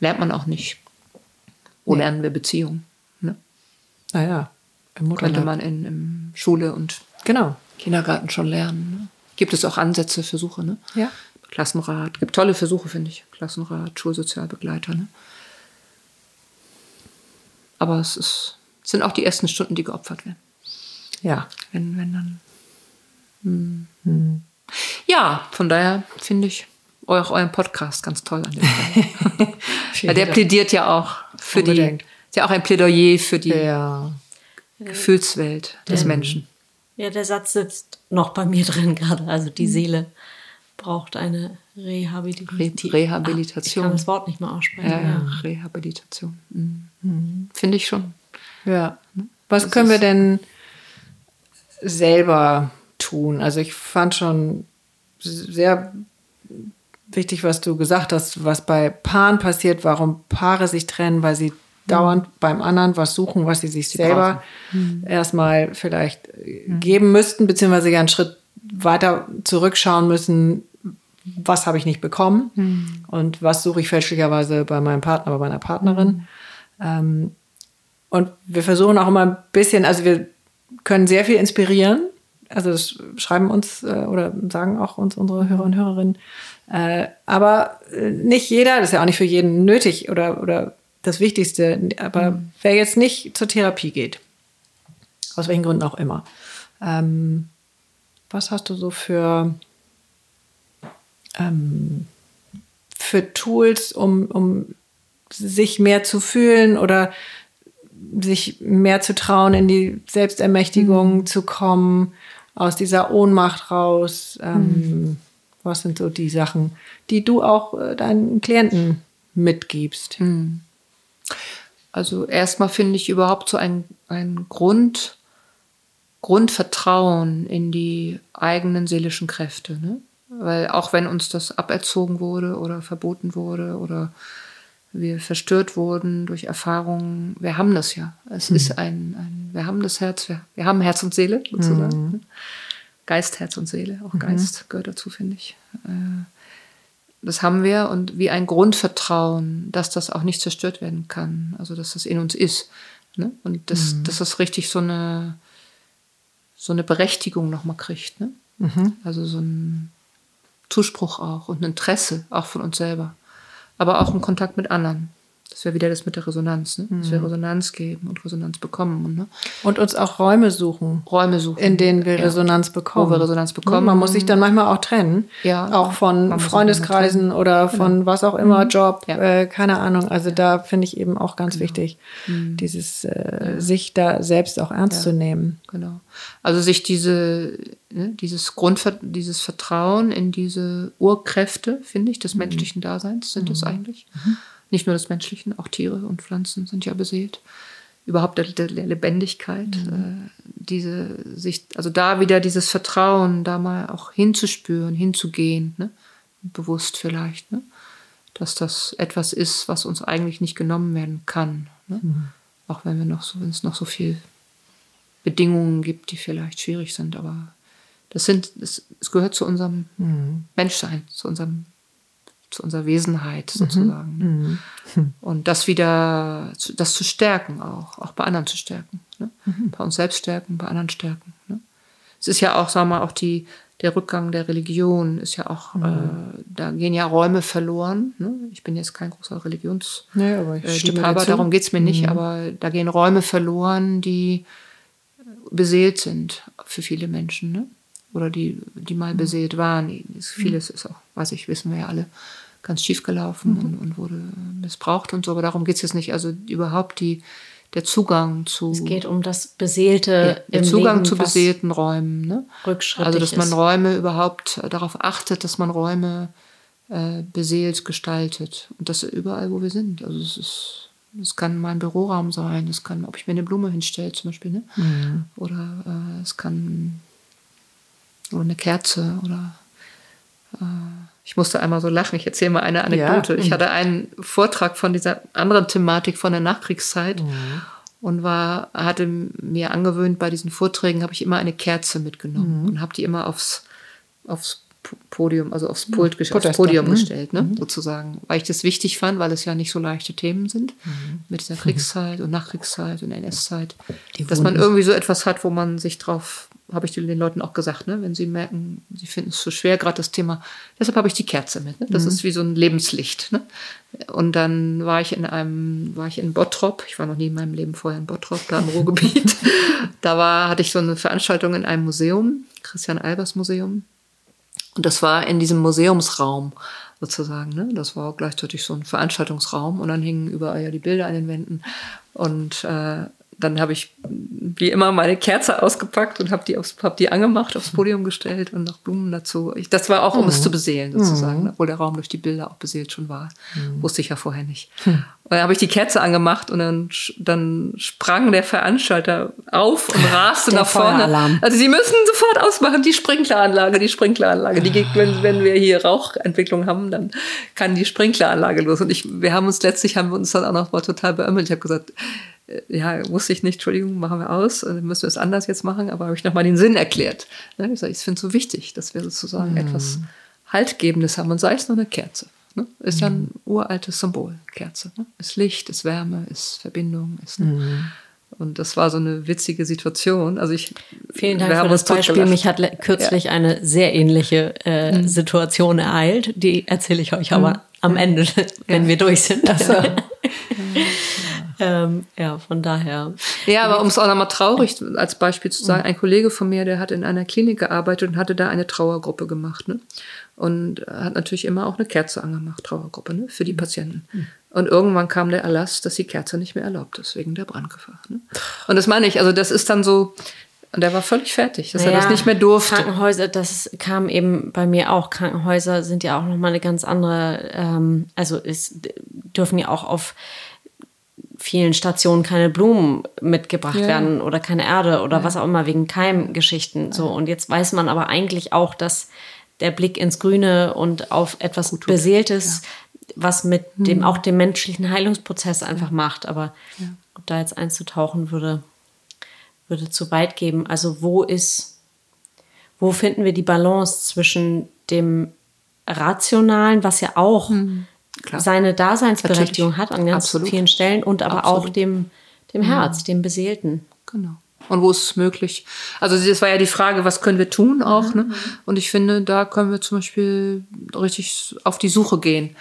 Lernt man auch nicht. Wo nee. lernen wir Beziehungen? Ne? Naja, im Könnte man in, in Schule und genau Kindergarten schon lernen. Ne? Gibt es auch Ansätze, Versuche, ne? Ja. Klassenrat. Gibt tolle Versuche, finde ich. Klassenrat, Schulsozialbegleiter, ne? Aber es ist, es sind auch die ersten Stunden, die geopfert werden. Ja. Wenn, wenn dann. Hm. Hm. Ja, von daher finde ich auch euren Podcast ganz toll an der Stelle. der plädiert ja auch für Unbedingt. die. Ist ja auch ein Plädoyer für die ja. Gefühlswelt des Menschen. Ja, der Satz sitzt noch bei mir drin gerade. Also die mhm. Seele braucht eine Rehabilitation. Rehabilitation. ich kann das Wort nicht mehr aussprechen. Ja, ja. Rehabilitation. Mhm. Mhm. Finde ich schon. Ja. Was das können wir denn selber tun? Also ich fand schon sehr wichtig, was du gesagt hast, was bei Paaren passiert, warum Paare sich trennen, weil sie dauernd beim anderen was suchen, was sie sich sie selber mhm. erstmal vielleicht mhm. geben müssten, beziehungsweise ja einen Schritt weiter zurückschauen müssen, was habe ich nicht bekommen mhm. und was suche ich fälschlicherweise bei meinem Partner, bei meiner Partnerin. Ähm, und wir versuchen auch immer ein bisschen, also wir können sehr viel inspirieren. Also das schreiben uns äh, oder sagen auch uns unsere Hörer und Hörerinnen. Äh, aber äh, nicht jeder, das ist ja auch nicht für jeden nötig oder, oder das Wichtigste. Aber mhm. wer jetzt nicht zur Therapie geht, aus welchen Gründen auch immer, ähm, was hast du so für, ähm, für Tools, um, um sich mehr zu fühlen oder sich mehr zu trauen, in die Selbstermächtigung mhm. zu kommen, aus dieser Ohnmacht raus? Ähm, mhm. Was sind so die Sachen, die du auch äh, deinen Klienten mitgibst? Mhm. Also erstmal finde ich überhaupt so ein, ein Grund, Grundvertrauen in die eigenen seelischen Kräfte. Ne? Weil auch wenn uns das aberzogen wurde oder verboten wurde oder wir verstört wurden durch Erfahrungen, wir haben das ja. Es mhm. ist ein, ein, wir haben das Herz, wir, wir haben Herz und Seele sozusagen. Mhm. Geist, Herz und Seele, auch mhm. Geist gehört dazu, finde ich. Äh, das haben wir und wie ein Grundvertrauen, dass das auch nicht zerstört werden kann, also dass das in uns ist. Ne? Und dass, mhm. dass das richtig so eine, so eine Berechtigung nochmal kriegt. Ne? Mhm. Also so ein Zuspruch auch und ein Interesse auch von uns selber. Aber auch ein Kontakt mit anderen. Das wäre wieder das mit der Resonanz, ne? dass wir Resonanz geben und Resonanz bekommen. Ne? Und uns auch Räume suchen. Räume suchen. In denen wir Resonanz bekommen. Wo wir Resonanz bekommen. Man muss sich dann manchmal auch trennen. Ja. Auch von Freundeskreisen oder von was auch immer, Job, Ja. äh, keine Ahnung. Also da finde ich eben auch ganz wichtig, dieses äh, sich da selbst auch ernst zu nehmen. Genau. Also sich diese, ne, dieses Grundver dieses Vertrauen in diese Urkräfte, finde ich, des menschlichen Daseins sind es eigentlich. Nicht nur des menschlichen, auch Tiere und Pflanzen sind ja beseelt. Überhaupt der, der, Lebendigkeit, äh, diese sich, also da wieder dieses Vertrauen, da mal auch hinzuspüren, hinzugehen, ne? bewusst vielleicht, ne? dass das etwas ist, was uns eigentlich nicht genommen werden kann. Ne? Auch wenn wir noch so, wenn es noch so viel Bedingungen gibt, die vielleicht schwierig sind, aber das sind, es, es gehört zu unserem Menschsein, zu unserem, zu unserer Wesenheit sozusagen. Ne? Und das wieder, zu, das zu stärken auch, auch bei anderen zu stärken. Ne? Bei uns selbst stärken, bei anderen stärken. Ne? Es ist ja auch, sagen wir mal, auch die, der Rückgang der Religion ist ja auch, äh, da gehen ja Räume verloren. Ne? Ich bin jetzt kein großer Religions Nee, aber ich äh, darum geht's mir nicht, aber da gehen Räume verloren, die beseelt sind für viele Menschen, ne? Oder die, die mal beseelt waren. Es- Vieles ist auch, weiß ich, wissen wir ja alle, ganz schief gelaufen und, und wurde missbraucht und so, aber darum geht's jetzt nicht. Also überhaupt die, der Zugang zu Es geht um das Beseelte der im Zugang Leben, zu beseelten Räumen. Ne? rückschrittig Also, dass man ist. Räume überhaupt äh, darauf achtet, dass man Räume äh, beseelt gestaltet. Und das überall, wo wir sind. Also, es ist. Es kann mein Büroraum sein, es kann, ob ich mir eine Blume hinstelle zum Beispiel, ne? oder äh, es kann oder eine Kerze oder äh, ich musste einmal so lachen. Ich erzähle mal eine Anekdote. Ja. Ich hatte einen Vortrag von dieser anderen Thematik von der Nachkriegszeit und war, hatte mir angewöhnt, bei diesen Vorträgen habe ich immer eine Kerze mitgenommen und habe die immer aufs, aufs Podium, also aufs Pult, gesch- aufs Podium mhm. gestellt, ne? sozusagen. Weil ich das wichtig fand, weil es ja nicht so leichte Themen sind mit dieser Kriegszeit und Nachkriegszeit und NS-Zeit. Dass man irgendwie so etwas hat, wo man sich drauf, habe ich den Leuten auch gesagt, ne? wenn sie merken, sie finden es zu schwer, gerade das Thema. Deshalb habe ich die Kerze mit. Ne? Das ist wie so ein Lebenslicht. Ne? Und dann war ich in einem, war ich in Bottrop. Ich war noch nie in meinem Leben vorher in Bottrop, da im Ruhrgebiet. da war, hatte ich so eine Veranstaltung in einem Museum, Christian Albers Museum. Und das war in diesem Museumsraum sozusagen. Ne? Das war auch gleichzeitig so ein Veranstaltungsraum und dann hingen überall ja die Bilder an den Wänden. Und äh, dann habe ich wie immer meine Kerze ausgepackt und habe die, aufs, hab die angemacht, aufs Podium gestellt und noch Blumen dazu. Ich, das war auch, um es zu beseelen sozusagen, obwohl der Raum durch die Bilder auch beseelt schon war. Wusste ich ja vorher nicht. Und dann habe ich die Kerze angemacht und dann, dann sprang der Veranstalter auf und raste Der nach vorne. Also Sie müssen sofort ausmachen, die Sprinkleranlage, die Sprinkleranlage. Die geht, wenn, wenn wir hier Rauchentwicklung haben, dann kann die Sprinkleranlage los. Und ich, wir haben uns letztlich, haben wir uns dann auch noch mal total beömmelt. Ich habe gesagt, ja, wusste ich nicht, Entschuldigung, machen wir aus, äh, müssen wir es anders jetzt machen, aber habe ich nochmal den Sinn erklärt. Ne, Ich, ich finde es so wichtig, dass wir sozusagen etwas Haltgebendes haben und sei es nur eine Kerze. Ne? Ist ja ein uraltes Symbol, Kerze. Ne? Ist Licht, ist Wärme, ist Verbindung, ist. Ne? Und das war so eine witzige Situation. Also ich, Vielen Dank für das Beispiel. Mich hat kürzlich eine sehr ähnliche äh, Mhm. Situation ereilt. Die erzähle ich euch aber am Ende, wenn wir durch sind. ähm, ja, von daher. Ja, aber um es auch nochmal traurig als Beispiel zu sagen, ein Kollege von mir, der hat in einer Klinik gearbeitet und hatte da eine Trauergruppe gemacht. Ne? Und hat natürlich immer auch eine Kerze angemacht, Trauergruppe, ne? für die Patienten. Und irgendwann kam der Erlass, dass die Kerze nicht mehr erlaubt ist, wegen der Brandgefahr. Ne? Und das meine ich, also das ist dann so, und der war völlig fertig, dass er das Naja, nicht mehr durfte. Krankenhäuser, das kam eben bei mir auch. Krankenhäuser sind ja auch nochmal eine ganz andere, ähm, also es dürfen ja auch auf vielen Stationen keine Blumen mitgebracht Ja. werden oder keine Erde oder was auch immer wegen Keimgeschichten. So und jetzt weiß man aber eigentlich auch, dass der Blick ins Grüne und auf etwas Beseeltes, was mit dem auch dem menschlichen Heilungsprozess einfach macht. Aber ob da jetzt einzutauchen würde, würde zu weit geben. Also wo ist, wo finden wir die Balance zwischen dem Rationalen, was ja auch klar. seine Daseinsberechtigung Natürlich. hat an ganz Absolut. vielen Stellen und aber auch Absolut. dem, dem Herz, dem Beseelten. Genau. Und wo ist es möglich? Also das war ja die Frage, was können wir tun auch, ne? Und ich finde, da können wir zum Beispiel richtig auf die Suche gehen.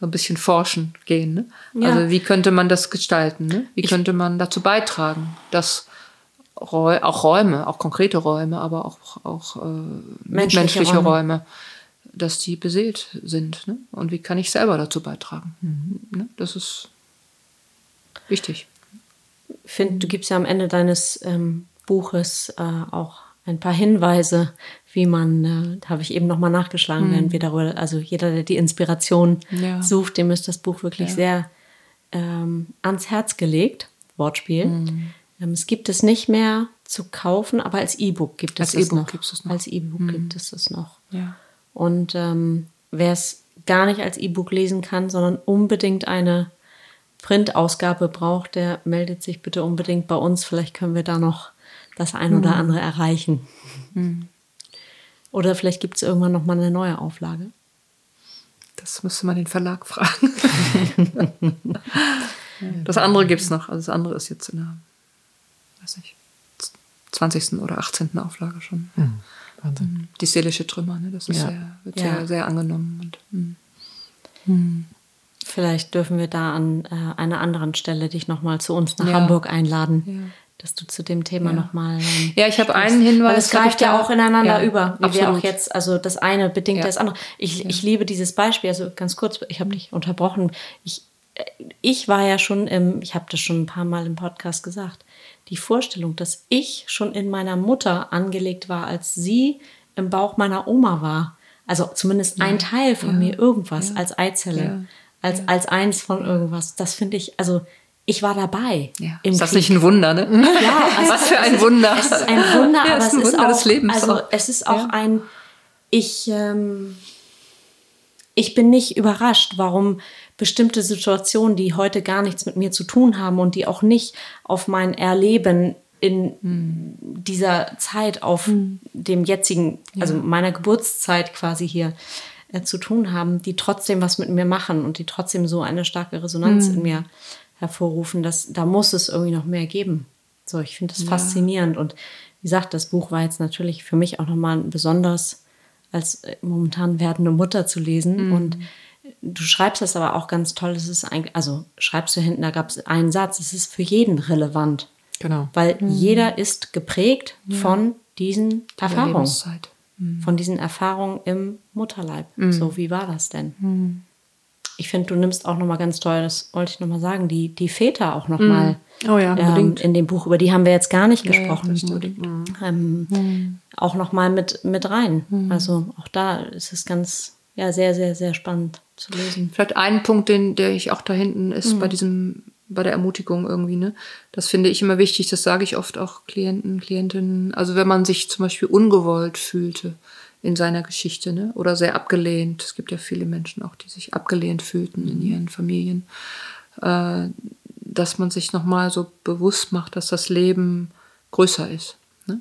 ein bisschen forschen gehen. Ne? Ja. Also wie könnte man das gestalten? Ne? Wie könnte man dazu beitragen, dass Räu auch Räume, auch konkrete Räume, aber auch, auch äh, menschliche Räume. Räume, dass die beseelt sind. Ne? Und wie kann ich selber dazu beitragen? Ne? Das ist wichtig. Ich finde, du gibst ja am Ende deines ähm, Buches äh, auch ein paar Hinweise, wie man, äh, da habe ich eben nochmal nachgeschlagen, Mhm. wenn wir darüber, also jeder, der die Inspiration Ja. sucht, dem ist das Buch wirklich Ja. sehr ähm, ans Herz gelegt. Wortspiel. Mhm. Ähm, es gibt es nicht mehr zu kaufen, aber als E-Book gibt es Als es E-Book noch. gibt es noch. Mhm. Als E-Book gibt es es noch. Ja. Und ähm, wer es gar nicht als E-Book lesen kann, sondern unbedingt eine Printausgabe braucht, der meldet sich bitte unbedingt bei uns. Vielleicht können wir da noch das ein oder andere erreichen. Oder vielleicht gibt es irgendwann noch mal eine neue Auflage. Das müsste man den Verlag fragen. das andere gibt es noch. Also das andere ist jetzt in der, weiß nicht, 20. oder 18. Auflage schon. Wahnsinn. Die seelische Trümmer, ne? das ist Ja. sehr, wird Ja. sehr, sehr angenommen. Und, mm. Vielleicht dürfen wir da an äh, einer anderen Stelle dich noch mal zu uns nach Ja. Hamburg einladen, Ja. dass du zu dem Thema Ja. noch mal ähm, Ja, ich habe einen Hinweis. Weil es greift ja auch ineinander Ja, über, wie wir auch absolut. jetzt, also das eine bedingt Ja. das andere. Ich, ich liebe dieses Beispiel, also ganz kurz, ich habe dich unterbrochen. Ich, äh, ich war ja schon im, ich habe das schon ein paar Mal im Podcast gesagt, die Vorstellung, dass ich schon in meiner Mutter angelegt war, als sie im Bauch meiner Oma war. Also zumindest ein Teil von mir, irgendwas als Eizelle, Ja. als, als eins von irgendwas. Das finde ich, also ich war dabei. Ja. im Ist das Krieg. nicht ein Wunder, ne? Ja, also Was für ein Wunder. Es ist ein Wunder, Ja, aber es ist ein ist Wunder auch, des Lebens also auch. es ist auch Ja. ein, ich, ähm, ich bin nicht überrascht, warum bestimmte Situationen, die heute gar nichts mit mir zu tun haben und die auch nicht auf mein Erleben in Hm. dieser Zeit auf dem jetzigen, also meiner Geburtszeit quasi hier äh, zu tun haben, die trotzdem was mit mir machen und die trotzdem so eine starke Resonanz Hm. in mir hervorrufen, dass da muss es irgendwie noch mehr geben. So, ich finde das faszinierend und wie gesagt, das Buch war jetzt natürlich für mich auch nochmal besonders als äh, momentan werdende Mutter zu lesen und du schreibst das aber auch ganz toll. Es ist eigentlich, also schreibst du hinten, da gab es einen Satz, es ist für jeden relevant. Genau. Weil jeder ist geprägt von diesen Erfahrungen. Lebenszeit. Von diesen Erfahrungen im Mutterleib. So, wie war das denn? Ich finde, du nimmst auch nochmal ganz toll, das wollte ich nochmal sagen, die, die Väter auch nochmal Oh ja, ähm, in dem Buch, über die haben wir jetzt gar nicht Ja, ja, gesprochen. das stimmt. ähm, Auch nochmal mit, mit rein. Also auch da ist es ganz, ja, sehr, sehr, sehr spannend zu lesen. Vielleicht ein Punkt, den, der ich auch da hinten ist Mhm. bei diesem, bei der Ermutigung irgendwie, ne? Das finde ich immer wichtig, das sage ich oft auch Klienten, Klientinnen. Also wenn man sich zum Beispiel ungewollt fühlte in seiner Geschichte, ne? Oder sehr abgelehnt. Es gibt ja viele Menschen auch, die sich abgelehnt fühlten in ihren Familien. Äh, dass man sich nochmal so bewusst macht, dass das Leben größer ist. Ne?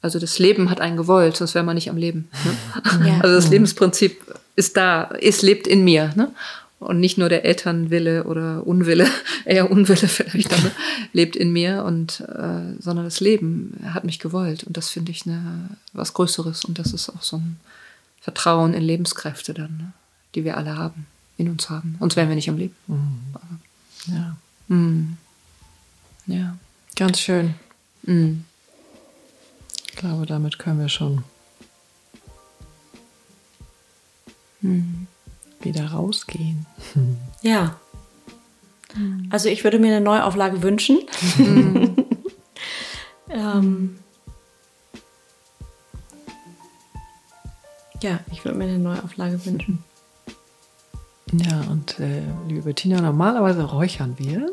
Also das Leben hat einen gewollt, sonst wäre man nicht am Leben. Ne? Ja. Also das Lebensprinzip ist da, es lebt in mir. Ne? Und nicht nur der Elternwille oder Unwille, eher Unwille vielleicht, dann, ne? lebt in mir, und, äh, sondern das Leben hat mich gewollt. Und das finde ich ne, was Größeres. Und das ist auch so ein Vertrauen in Lebenskräfte dann, ne? die wir alle haben, in uns haben. Sonst wären wir nicht am Leben. Ja. Mm. Ja. Ganz schön. Mm. Ich glaube, damit können wir schon wieder rausgehen. Ja. Also ich würde mir eine Neuauflage wünschen. ähm, ja, ich würde mir eine Neuauflage wünschen. Ja, und äh, liebe Bettina, normalerweise räuchern wir.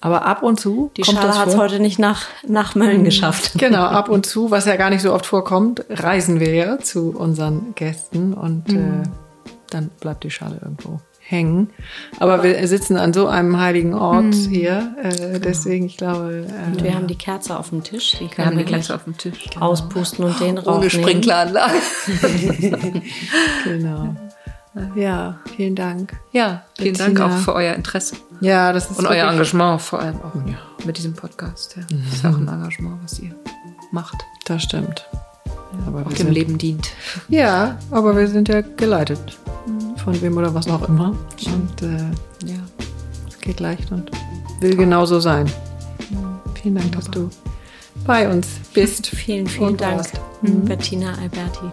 Aber ab und zu Die kommt Schale hat es heute nicht nach, nach Mölln geschafft. Genau, ab und zu, was ja gar nicht so oft vorkommt, reisen wir ja zu unseren Gästen und äh, dann bleibt die Schale irgendwo hängen. Aber wir sitzen an so einem heiligen Ort hier, äh, deswegen, ich glaube, Und äh, wir haben die Kerze auf dem Tisch. Die Wir können haben wir die gleich Gläser auf dem Tisch. auspusten und den Rauch Ohne. Sprinkleranlage. genau. Ja, vielen Dank. Ja, vielen Dank auch für euer Interesse Ja, das ist und euer Engagement vor allem auch mit diesem Podcast. Ja. Das ist auch ein Engagement, was ihr macht, Das stimmt. Aber auch dem Leben dient. Ja, aber wir sind ja geleitet von wem oder was auch immer. Und äh, ja, es geht leicht und will genauso sein. Vielen Dank, dass du bei uns bist. Vielen, vielen Dank, mhm. Bettina Alberti.